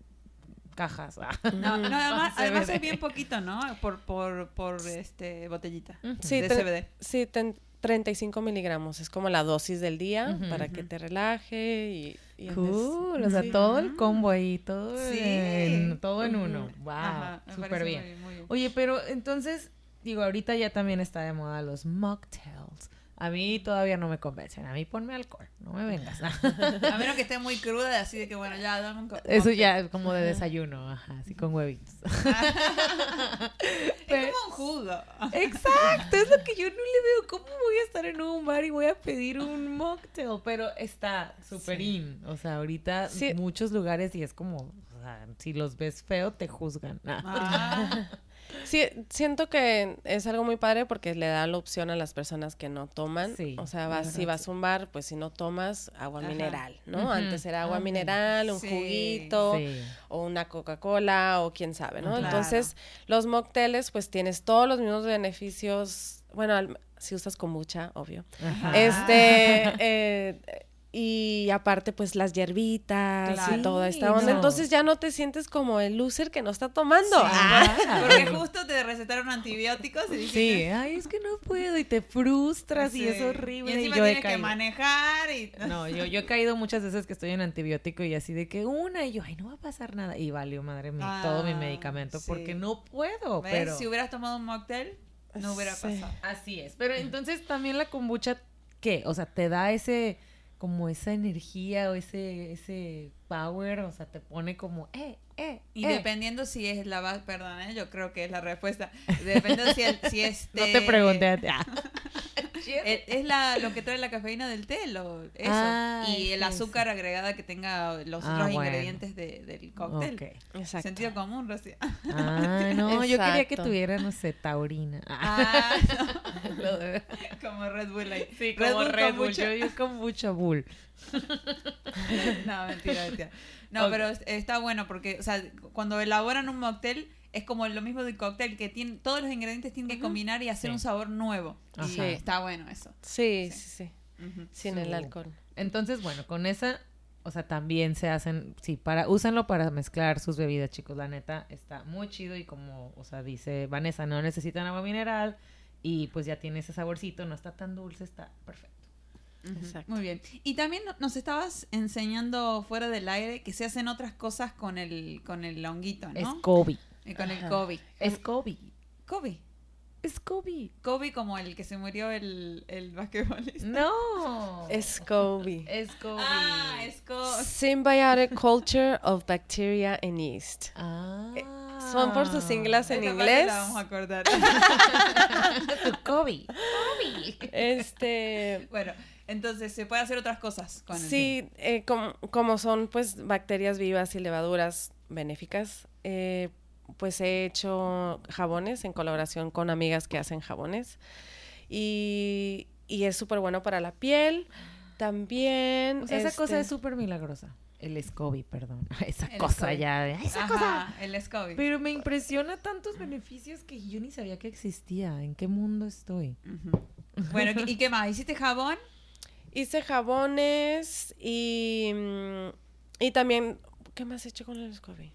cajas. ah. No, no, (laughs) además, además es bien poquito, ¿no? Por, por, por este botellita. Sí, de CBD. Sí, ten- 35 miligramos, es como la dosis del día para que te relaje y... y andes- Cool, o sea, Sí. todo el combo ahí, todo, Sí. en, todo en uno. Wow, súper bien. muy- muy bien. Oye, pero entonces, digo, ahorita ya también está de moda los mocktails. A mí todavía no me convencen. A mí ponme alcohol, no me vengas. (laughs) A menos que esté muy cruda, así de que bueno, ya dame un Eso ya es como de desayuno, ajá, así con huevitos. (laughs) Es como un jugo. Exacto, es lo que yo no le veo. ¿Cómo voy a estar en un bar y voy a pedir un mocktail? Pero está súper Sí. in. O sea, ahorita Sí. muchos lugares y es como, o sea, si los ves feo, te juzgan. Ah, (laughs) Sí, siento que es algo muy padre porque le da la opción a las personas que no toman. Sí, o sea, vas, si vas a un bar, pues si no tomas agua Ajá. mineral, ¿no? Antes era agua Ándale. mineral, un Sí. juguito, Sí. o una Coca-Cola, o quién sabe, ¿no? Claro. Entonces, los mocktails, pues tienes todos los mismos beneficios. Bueno, al- si usas kombucha, obvio. Ajá. Este, eh, y aparte, pues las hierbitas Claro. y toda esta onda. no. Entonces ya no te sientes como el loser que no está tomando. Sí, Ah. Ah. (laughs) Porque justo te recetaron antibióticos y dijiste, Sí, ay, es que no puedo y te frustras y es horrible. Y encima yo he tienes que manejar y... (laughs) No, yo, yo he caído muchas veces que estoy en antibiótico y así de que una y yo, ay, no va a pasar nada. Y valió madre mía todo mi Ah, medicamento sí. porque no puedo. ¿Ves? Pero Si hubieras tomado un mocktail, no hubiera Sí. pasado. así es. Pero entonces también la kombucha, ¿qué? O sea, te da ese, como esa energía o ese, ese power, o sea, te pone como, eh, eh. Y eh. dependiendo si es la base, perdón, ¿eh? yo creo que es la respuesta. Dependiendo si, el, si (laughs) este... No te pregunté a ti. Ah. (laughs) Es, es la, lo que trae la cafeína del té, lo, eso. Ah, y el sí, azúcar agregada que tenga los Ah, otros bueno. ingredientes de- del cóctel. Sentido común, Rocío. Ah, (laughs) no, yo quería que tuviera, no sé, taurina. Ah. Ah, (laughs) no, como Red Bull ahí. Sí, Red como Bull Red con Bull. mucho- Yo, yo con mucho bull. (laughs) No, mentira, mentira. No, pero es- está bueno porque, o sea, cuando elaboran un mocktail es como lo mismo del cóctel, que tiene, todos los ingredientes tienen que combinar y hacer Sí. un sabor nuevo. Y Ajá. está bueno eso. Sí, Sí. sí. Sin el alcohol. Entonces, bueno, con esa, o sea, también se hacen, sí, para, úsenlo para mezclar sus bebidas, chicos. La neta está muy chido y como, o sea, dice Vanessa, no necesitan agua mineral y pues ya tiene ese saborcito, no está tan dulce, está perfecto. Exacto. Muy bien. Y también no- nos estabas enseñando fuera del aire que se hacen otras cosas con el, con el honguito, Es ¿no? Y con el. Kobe. Es Kobe. Kobe. Es Kobe. Kobe como el que se murió el, el basquetbolista. No. (laughs) Es Kobe. Es Kobe. Ah, es Kobe. Symbiotic Culture of Bacteria and Yeast. Ah. Son por sus siglas en Esta inglés. la vamos a acordar. (laughs) Kobe. Kobe. Este, bueno, entonces se puede hacer otras cosas con el sí, eh, como, como son pues bacterias vivas y levaduras benéficas, eh, pues he hecho jabones en colaboración con amigas que hacen jabones y, y es súper bueno para la piel. también... O sea, esa cosa este, es súper milagrosa. El SCOBY, perdón. (laughs) Esa El cosa SCOBY. ya. de- Esa cosa. El SCOBY. Pero me impresiona tantos beneficios que yo ni sabía que existía. ¿En qué mundo estoy? Bueno, ¿y qué más? ¿Hiciste jabón? Hice jabones y, mm, y también... ¿Qué más he hecho con el SCOBY?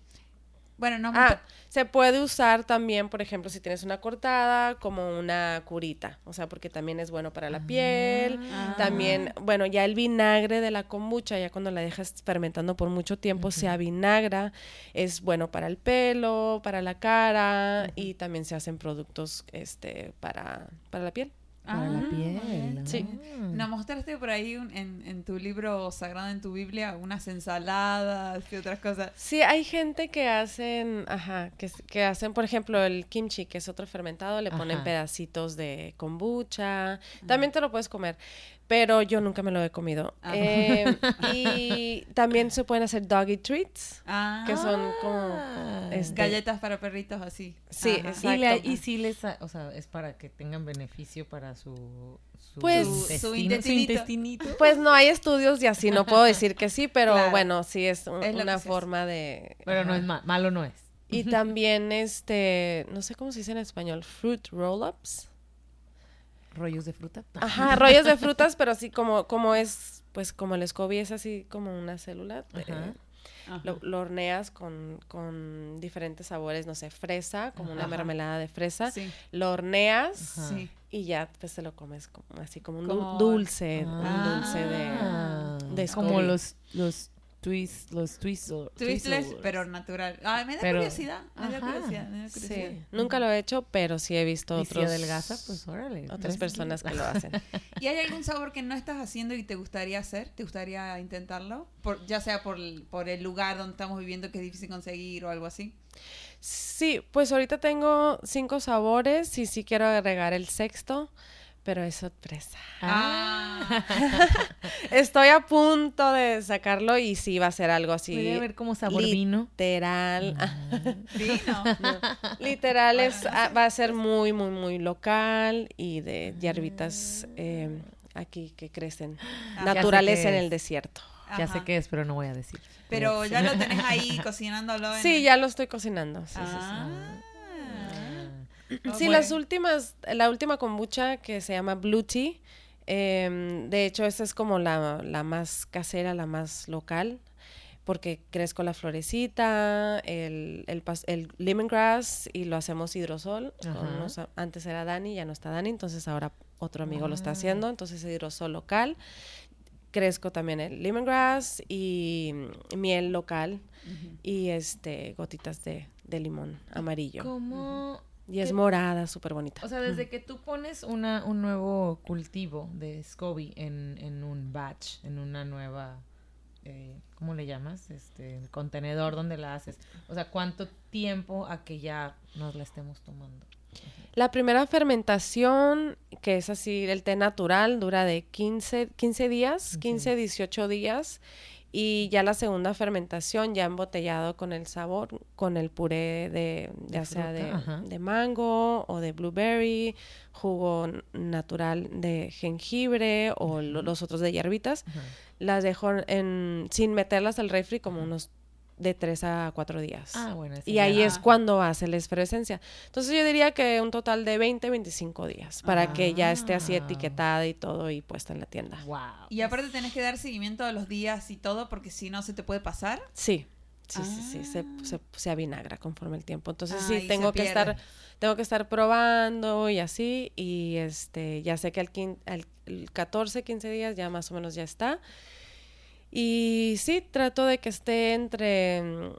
Bueno, no Ah, se puede usar también, por ejemplo, si tienes una cortada, como una curita, o sea, porque también es bueno para la piel. Ah. También, bueno, ya el vinagre de la kombucha, ya cuando la dejas fermentando por mucho tiempo, se avinagra, es bueno para el pelo, para la cara y también se hacen productos este para, para la piel. Para la Ah, piel. Sí. ah. Nos mostraste por ahí un- en, en tu libro sagrado, en tu Biblia, unas ensaladas y otras cosas. Sí, hay gente que hacen, ajá, que, que hacen, por ejemplo, el kimchi, que es otro fermentado, le ponen pedacitos de kombucha. También te lo puedes comer, pero yo nunca me lo he comido. Ah. Eh, (laughs) y también se pueden hacer doggy treats, Ah, que son como... Este, galletas para perritos así. Sí, Ajá. exacto. Y, le- y sí les, o sea, es para que tengan beneficio para su, su Pues- Su- su intestino, intestinito. Pues no hay estudios y así no puedo decir que sí, pero Claro. bueno, sí es, un- una forma de... Pero no es ma- malo, no es. Y también, este, no sé cómo se dice en español, fruit roll-ups. Rollos de fruta. Ajá, rollos de frutas, pero así como, como es, pues como el SCOBY es así como una célula. eh, Ajá. Ajá. lo, lo horneas con, con diferentes sabores, no sé, fresa, como una Ajá. mermelada de fresa. Sí, Lo horneas Ajá. y ya pues te lo comes como, así como un Como- dulce, Ah. un dulce de, de Como los, los twist, los twizzle- twizzlers. pero natural. Ah, me da Pero- curiosidad. Me da Ajá. curiosidad. Me da curiosidad. Sí, nunca lo he hecho, pero sí he visto Y si otros, adelgaza, pues órale. otras personas que lo hacen. (laughs) ¿Y hay algún sabor que no estás haciendo y te gustaría hacer? ¿Te gustaría intentarlo? Por, ya sea por, el- por el lugar donde estamos viviendo que es difícil conseguir o algo así. Sí, pues ahorita tengo cinco sabores y sí quiero agregar el sexto, pero es sorpresa. Ah. (laughs) Estoy a punto de sacarlo y sí va a ser algo así. Puede haber como sabor vino. Literal. Vino. Literal (laughs) es, Bueno, no ah, sé. va a ser muy, muy, muy local y de hierbitas eh, aquí que crecen (gasps) Ah, qué en es. el desierto. Ya sé qué es, pero no voy a decir. Pero ya lo (laughs) tenés ahí cocinándolo. En Sí, ya lo estoy cocinando. Sí, sí, sí. Ah. Sí, las últimas, la última kombucha que se llama Blue Tea, em, de hecho esa es como la, la más casera, la más local, porque crezco la florecita, el, el, lemongrass y lo hacemos hidrosol. con antes era Dani, ya no está Dani, entonces ahora otro amigo lo está Ah. haciendo, entonces hidrosol local. Crezco también el lemongrass y miel local y este gotitas de, de limón amarillo. ¿Cómo? Y es ¿Qué- morada, súper bonita. O sea, desde que tú pones una, un nuevo cultivo de SCOBY en, en un batch, en una nueva, eh, ¿cómo le llamas? Este, el contenedor donde la haces. O sea, ¿cuánto tiempo a que ya nos la estemos tomando? La primera fermentación, que es así, el té natural, dura de 15, 15 días, 15, 18 días. Y ya la segunda fermentación, ya embotellado con el sabor, con el puré de, ya sea de, de mango o de blueberry, jugo natural de jengibre o lo- los otros de hierbitas. Ajá. Las dejo en, sin meterlas al refri como unos de 3 a 4 días. Ah, bueno. Y ahí es cuando hace la efervescencia. Entonces yo diría que un total de 20, 25 días para que ya esté así Ah. etiquetada y todo y puesta en la tienda. Wow. Y aparte tenés que dar seguimiento a los días y todo porque si no se te puede pasar. Sí, sí, sí, sí, se, Ah. se, se avinagra conforme el tiempo. Entonces Ah, sí, tengo que estar, tengo que estar probando y así. Y este, ya sé que al, quin- al- el 14, 15 días ya más o menos ya está. Y sí, trato de que esté entre mm,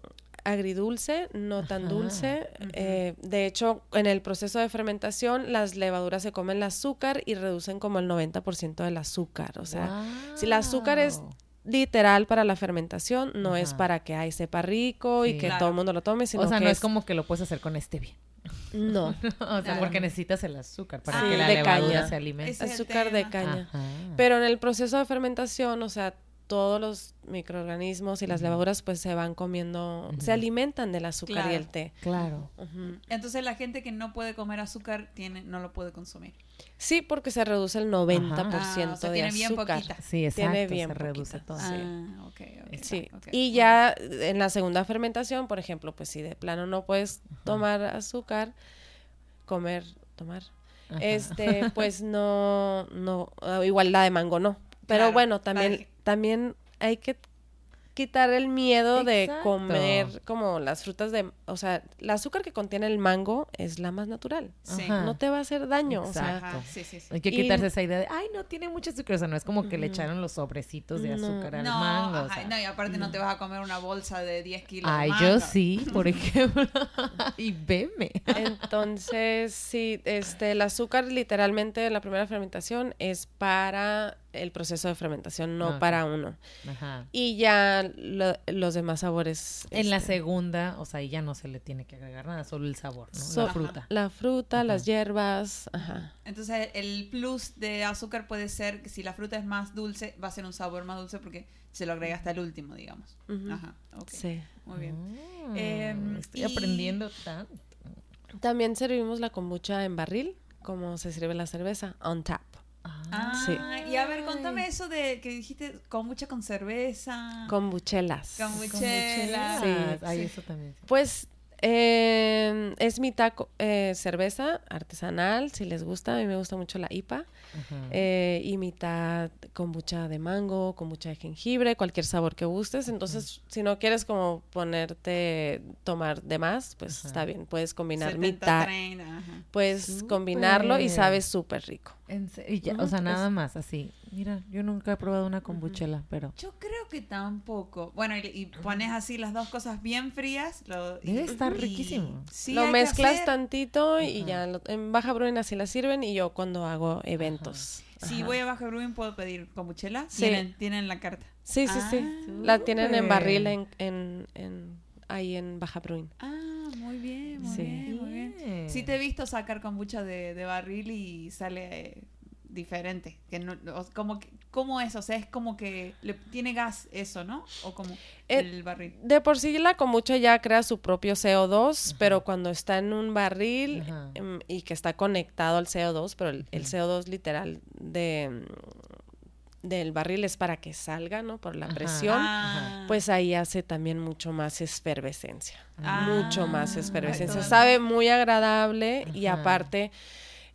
agridulce, no tan Ajá, dulce. ujú. Eh, de hecho, en el proceso de fermentación, las levaduras se comen el azúcar y reducen como el 90% del azúcar. O sea, si el azúcar es Wow. literal para la fermentación, no es Ajá. para que ahí sepa rico y Sí. que Claro. todo el mundo lo tome, sino O sea, que no es como que lo puedes hacer con stevia. No, (laughs) o sea, Claro. porque necesitas el azúcar para Sí, que la de levadura caña. se alimente. Es azúcar de caña. Ajá. Pero en el proceso de fermentación, o sea, todos los microorganismos y las levaduras pues se van comiendo, se alimentan del azúcar y el té. Claro. Entonces la gente que no puede comer azúcar tiene, no lo puede consumir. Sí, porque se reduce el 90% Ah, o sea, de tiene bien azúcar. poquita. Sí, exacto. Tiene bien se reduce poquita, todo. Sí. Ah, ok, ok. Sí, y ya en la segunda fermentación, por ejemplo, pues si de plano no puedes tomar azúcar, comer, tomar, Ajá. este, (laughs) pues no, no, ah, igual la de mango no. Pero Claro, bueno, también, también hay que quitar el miedo de comer como las frutas de, o sea, el azúcar que contiene el mango es la más natural. Sí. No te va a hacer daño, o sea, Exacto. Ajá, sí, sí, sí. Hay que Y- quitarse esa idea de, ay, no tiene mucho azúcar. O sea, no es como que le echaron los sobrecitos de No. azúcar al No, mango. o ajá, no, y aparte no te vas a comer una bolsa de 10 kilos. de Ay, mango. yo sí, por (laughs) ejemplo. (laughs) y veme. Entonces, sí, este, el azúcar literalmente en la primera fermentación es para el proceso de fermentación, no para uno. Ajá. Y ya lo- los demás sabores. En la este, segunda, o sea, ahí ya no se le tiene que agregar nada, solo el sabor, ¿no? So- la fruta. La fruta, Ajá. las hierbas, ajá. Entonces el plus de azúcar puede ser que si la fruta es más dulce, va a ser un sabor más dulce porque se lo agrega hasta el último, digamos. Ujú. Ajá, ok. Sí. Muy bien. Ah, Em, estoy y- aprendiendo tanto. También servimos la kombucha en barril, como se sirve la cerveza, on tap. Ah, Sí. y a ver, contame eso de que dijiste kombucha con cerveza. Kombuchelas. Kombuchela. Sí, Ay, sí. eso también. Pues eh, es mitad eh, cerveza artesanal, si les gusta. A mí me gusta mucho la IPA. Eh, y mitad kombucha de mango, kombucha de jengibre, cualquier sabor que gustes. Entonces, si no quieres como ponerte, tomar de más, pues Ajá. está bien. Puedes combinar 70, mitad. 30, ajá. Puedes combinarlo y sabe súper rico. En y ya, Ujú, o sea, nada es- más así. Mira, yo nunca he probado una kombuchela, pero Yo creo que tampoco. Bueno, y, y pones así las dos cosas bien frías. lo- y- Debe estar y- riquísimo. sí, lo mezclas hacer. tantito y Ajá. ya lo- en Baja Bruna así la sirven y yo cuando hago eventos. Si Ajá. voy a Baja Bruin, ¿puedo pedir kombuchela? Sí. Tienen, tienen la carta. Sí, sí, sí. Ah, La tienen en barril en, en, en- ahí en Baja Bruin. Ah, muy bien, muy Sí. bien, muy bien. Sí te he visto sacar kombucha de, de barril y sale diferente. Que no, como que- ¿Cómo es? O sea, es como que le, tiene gas eso, ¿no? O como Eh, el barril. De por sí la kombucha ya crea su propio CO2, pero cuando está en un barril Ajá. em, y que está conectado al CO2, pero el, el CO2 literal de del barril es para que salga, ¿no? Por la Ajá. presión. Ah. Pues ahí hace también mucho más esfervescencia. Ah. mucho más Ay, esfervescencia. Sabe muy agradable y aparte,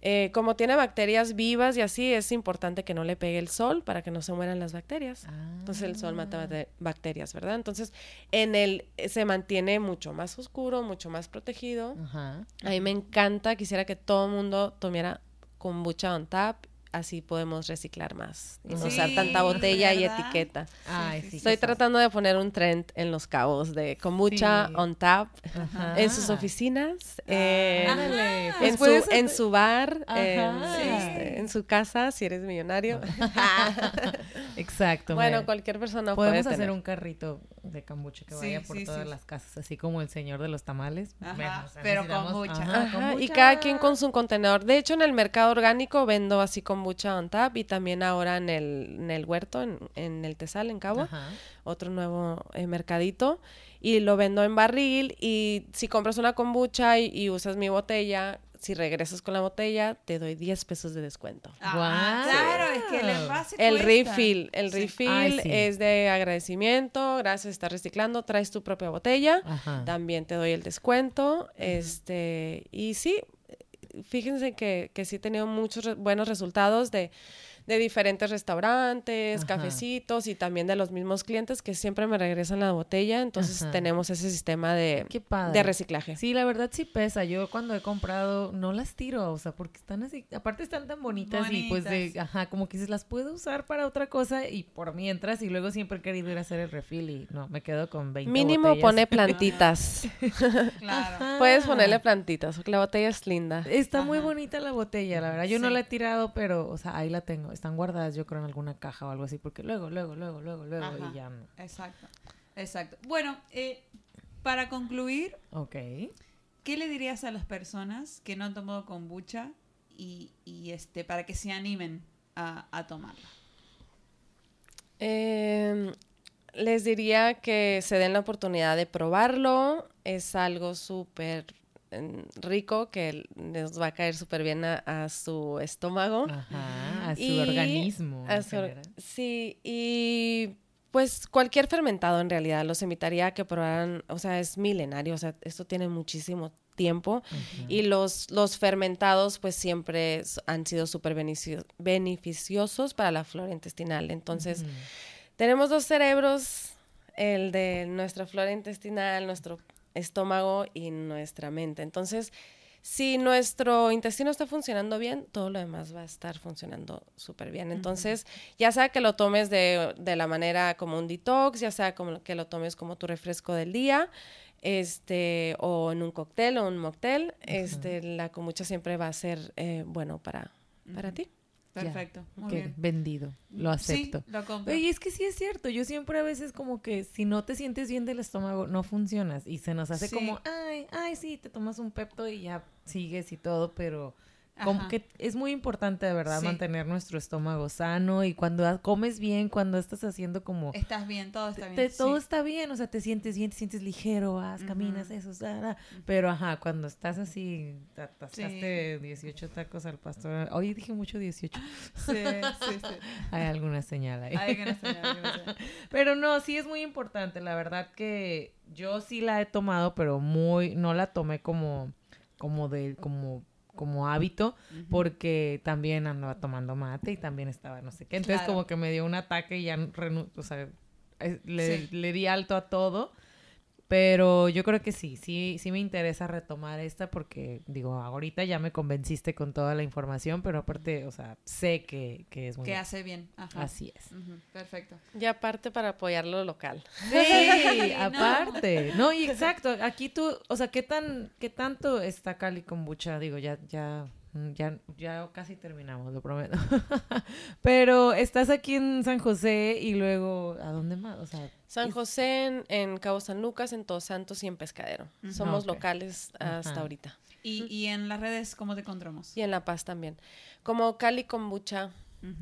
eh, como tiene bacterias vivas y así, es importante que no le pegue el sol para que no se mueran las bacterias. Entonces el sol mata Ah. bacterias, ¿verdad? Entonces en él eh, se mantiene mucho más oscuro, mucho más protegido. Ajá. A mí me encanta, quisiera que todo el mundo tomara kombucha on tap, así podemos reciclar más y no usar tanta botella y etiqueta. Ay, sí, sí. Estoy tratando de poner un trend en los cabos de kombucha Sí. on tap Ajá. en sus oficinas, en, Ándale, Ah, pues en, su, puedes en su bar, en, este, en su casa, si eres millonario. (laughs) Exacto. bueno, cualquier persona Podemos puede hacer tener. un carrito de kombucha que Sí, vaya por sí, todas sí. las casas, así como el señor de los tamales. Ajá, Bueno, o sea, pero kombucha. Ajá, Ajá, y cada quien con su contenedor. De hecho, en el mercado orgánico vendo así kombucha on tap y también ahora en el, en el huerto, en, en el Tesal, en Cabo, Ajá. otro nuevo eh, mercadito. Y lo vendo en barril y si compras una kombucha y, y usas mi botella, si regresas con la botella, te doy 10 pesos de descuento. Ah, Guau. claro, es que el envase El cuesta. refill, el Sí. refill Ay, sí. es de agradecimiento, gracias, estás reciclando, traes tu propia botella, Ajá. también te doy el descuento, este, y sí, fíjense que, que sí he tenido muchos re- buenos resultados de, de diferentes restaurantes, Ajá. cafecitos y también de los mismos clientes que siempre me regresan la botella, entonces Ajá. tenemos ese sistema de, reciclaje. Sí, la verdad sí pesa. Yo cuando he comprado no las tiro, o sea, porque están así, aparte están tan bonitas, y pues de, ajá, como que dices, las puedo usar para otra cosa y por mientras y luego siempre he querido ir a hacer el refill y no, me quedo con 20 Mínimo botellas. pone (laughs) plantitas. Claro. Puedes ponerle plantitas, porque la botella es linda. Está muy bonita la botella, la verdad. Yo no la he tirado, pero, o sea, ahí la tengo. Están guardadas, yo creo, en alguna caja o algo así, porque luego, luego, luego, luego, luego, Ajá. y ya no. Exacto, exacto. Bueno, eh, para concluir, Ok. ¿qué le dirías a las personas que no han tomado kombucha y, y, este para que se animen a, a tomarla? Eh, les diría que se den la oportunidad de probarlo. Es algo súper rico que les va a caer súper bien a, a su estómago. Ajá, a su Y organismo. a su- sí, y pues cualquier fermentado en realidad los invitaría a que probaran, o sea, es milenario, o sea, esto tiene muchísimo tiempo y los, los fermentados pues siempre han sido súper beneficio- beneficiosos para la flora intestinal. Entonces, tenemos dos cerebros, el de nuestra flora intestinal, nuestro estómago y nuestra mente. Entonces, si nuestro intestino está funcionando bien, todo lo demás va a estar funcionando súper bien. Entonces, ya sea que lo tomes de, de la manera como un detox, ya sea como que lo tomes como tu refresco del día, este, o en un cóctel o un mocktail, este, la kombucha siempre va a ser eh, bueno para, para ti. Perfecto. Muy bien. vendido. Lo acepto. Sí, lo compro. Oye, es que sí es cierto. Yo siempre a veces como que si no te sientes bien del estómago, no funcionas. Y se nos hace Sí. como, ay, ay, sí, te tomas un pepto y ya sigues y todo, pero como que es muy importante de verdad Sí. mantener nuestro estómago sano y cuando comes bien, cuando estás haciendo como... Estás bien, todo está bien. te- todo está bien, o sea, te sientes bien, te sientes ligero, vas, caminas, eso, pero ajá, cuando estás así, te atascaste 18 tacos al pastor, hoy dije mucho 18, Sí, sí, sí. (laughs) hay alguna señal ahí. Hay hay que no sé. Pero no, sí es muy importante. La verdad que yo sí la he tomado, pero muy, no la tomé como, como de, como, como hábito, porque también andaba tomando mate y también estaba no sé qué. Entonces Claro. como que me dio un ataque y ya, o sea, le, Sí. le di alto a todo. Pero yo creo que sí, sí, sí me interesa retomar esta porque, digo, ahorita ya me convenciste con toda la información, pero aparte, o sea, sé que, que es muy... Que hace bien. Ajá. Así es. Perfecto. Y aparte para apoyar lo local. Sí, (laughs) aparte. No, y exacto. Aquí tú, o sea, ¿qué tan, qué tanto está Cali Kombucha? Digo, ya, ya, ya, ya casi terminamos, lo prometo. (laughs) Pero estás aquí en San José y luego, ¿a dónde más? O sea, San José, en, en Cabo San Lucas, en Todos Santos y en Pescadero. Somos locales hasta Ajá. ahorita. Y, y en las redes, ¿cómo te encontramos? Y en La Paz también. Como Cali Kombucha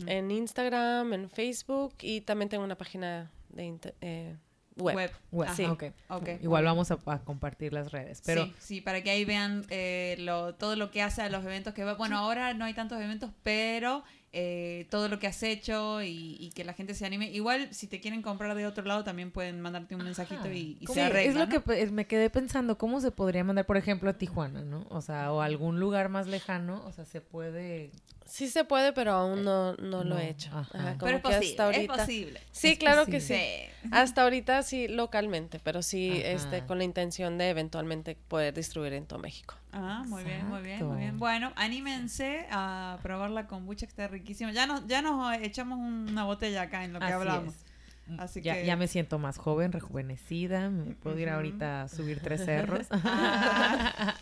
en Instagram, en Facebook y también tengo una página de inter- eh, web. bueno, Sí. ok. Ok. Igual vamos a, a compartir las redes. Pero sí, sí, para que ahí vean eh, lo, todo lo que hace a los eventos que va. Bueno, ahora no hay tantos eventos, pero eh, todo lo que has hecho y, y que la gente se anime. Igual, si te quieren comprar de otro lado, también pueden mandarte un mensajito y, y ¿Cómo- se arregla. es lo ¿no? que me quedé pensando, ¿cómo se podría mandar, por ejemplo, a Tijuana, no? O sea, o a algún lugar más lejano, o sea, se puede... Sí se puede, pero aún no, no lo no, he hecho. ajá. Ajá, como Pero es que posible, hasta ahorita. es posible. Sí, Es claro que sí. Hasta ahorita sí, localmente, pero sí Ajá. este, con la intención de eventualmente poder distribuir en todo México. Ah, muy bien, muy bien, muy bien. Bueno, anímense a probar la kombucha que está riquísima. Ya nos, ya nos echamos una botella acá en lo que Así hablamos. es. Así ya, que- ya me siento más joven, rejuvenecida, me puedo ir ahorita a subir tres cerros. (laughs) Ah.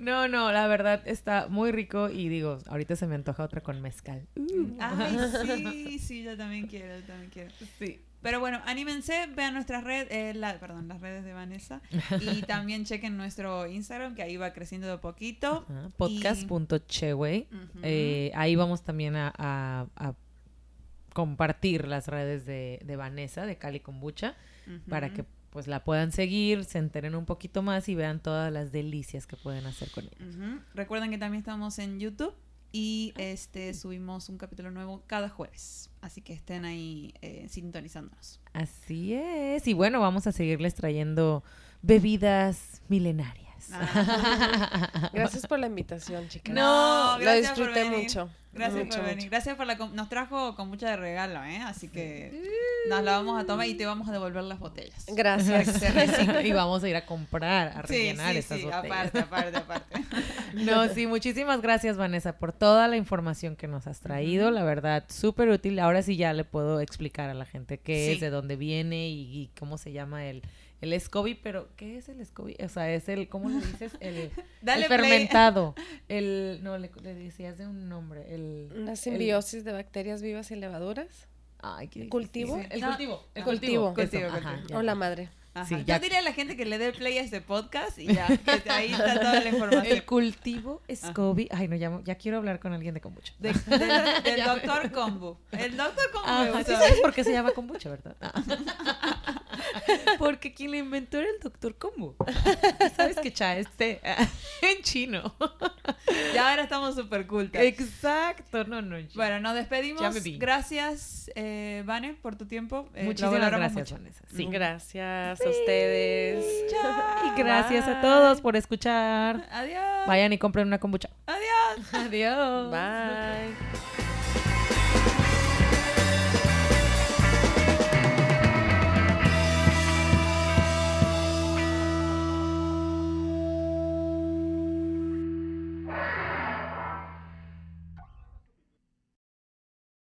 No, no, la verdad está muy rico y digo, ahorita se me antoja otra con mezcal. Uh. Ay, (laughs) sí, sí, yo también quiero, yo también quiero. Sí. Pero bueno, anímense, vean nuestras redes, eh, la, perdón, las redes de Vanessa y (laughs) también chequen nuestro Instagram que ahí va creciendo de poquito. Ajá, Podcast.cheway. Ujú. Eh, ahí vamos también a, a- a compartir las redes de, de Vanessa, de Cali Kombucha, Ujú. para que pues la puedan seguir, se enteren un poquito más y vean todas las delicias que pueden hacer con ella. Recuerden que también estamos en YouTube y este subimos un capítulo nuevo cada jueves. Así que estén ahí eh, sintonizándonos. Así es. Y bueno, vamos a seguirles trayendo bebidas milenarias. Ah. (laughs) Gracias por la invitación, chicas. No, lo gracias por disfruté venir. mucho. Gracias mucho, por venir. mucho. Gracias por la... Nos trajo con mucha de regalo, ¿eh? Así que nos la vamos a tomar y te vamos a devolver las botellas. Gracias. (laughs) Y vamos a ir a comprar, a Sí, rellenar sí, estas sí, botellas. aparte, aparte, aparte. (laughs) No, sí, muchísimas gracias, Vanessa, por toda la información que nos has traído. La verdad, súper útil. Ahora sí ya le puedo explicar a la gente qué Sí. es, de dónde viene y, y cómo se llama el, el SCOBY. Pero, ¿qué es el SCOBY? O sea, es el, ¿cómo le dices? El, (laughs) Dale el play. fermentado. (laughs) El, no, le, le decías de un nombre. El, Una el- simbiosis de bacterias vivas y levaduras. ay, qué. ¿Cultivo? El No. cultivo. El cultivo. cultivo. ajá, ya. O la madre. Ajá. Sí, Yo ya- diría a la gente que le dé play a este podcast y ya, que ahí está toda la información. El cultivo SCOBY. Ay, no, ya, ya quiero hablar con alguien de kombucha. De- (laughs) del del doctor Combo. El doctor Combo me gustó. sí sabes por qué se llama kombucha, ¿verdad? (laughs) Porque quien lo inventó era el doctor Kombu. (laughs) ¿Sabes que cha este (laughs) en chino? Y ahora estamos súper cultas. Exacto, no, no. Bueno, nos despedimos. Ya me vi. Gracias, eh, Vane, por tu tiempo. Eh, Muchísimas gracias, mucho. Vanessa. Sí. Gracias a ustedes. Y gracias a todos por escuchar. Adiós. Vayan y compren una kombucha. Adiós. Adiós. Bye.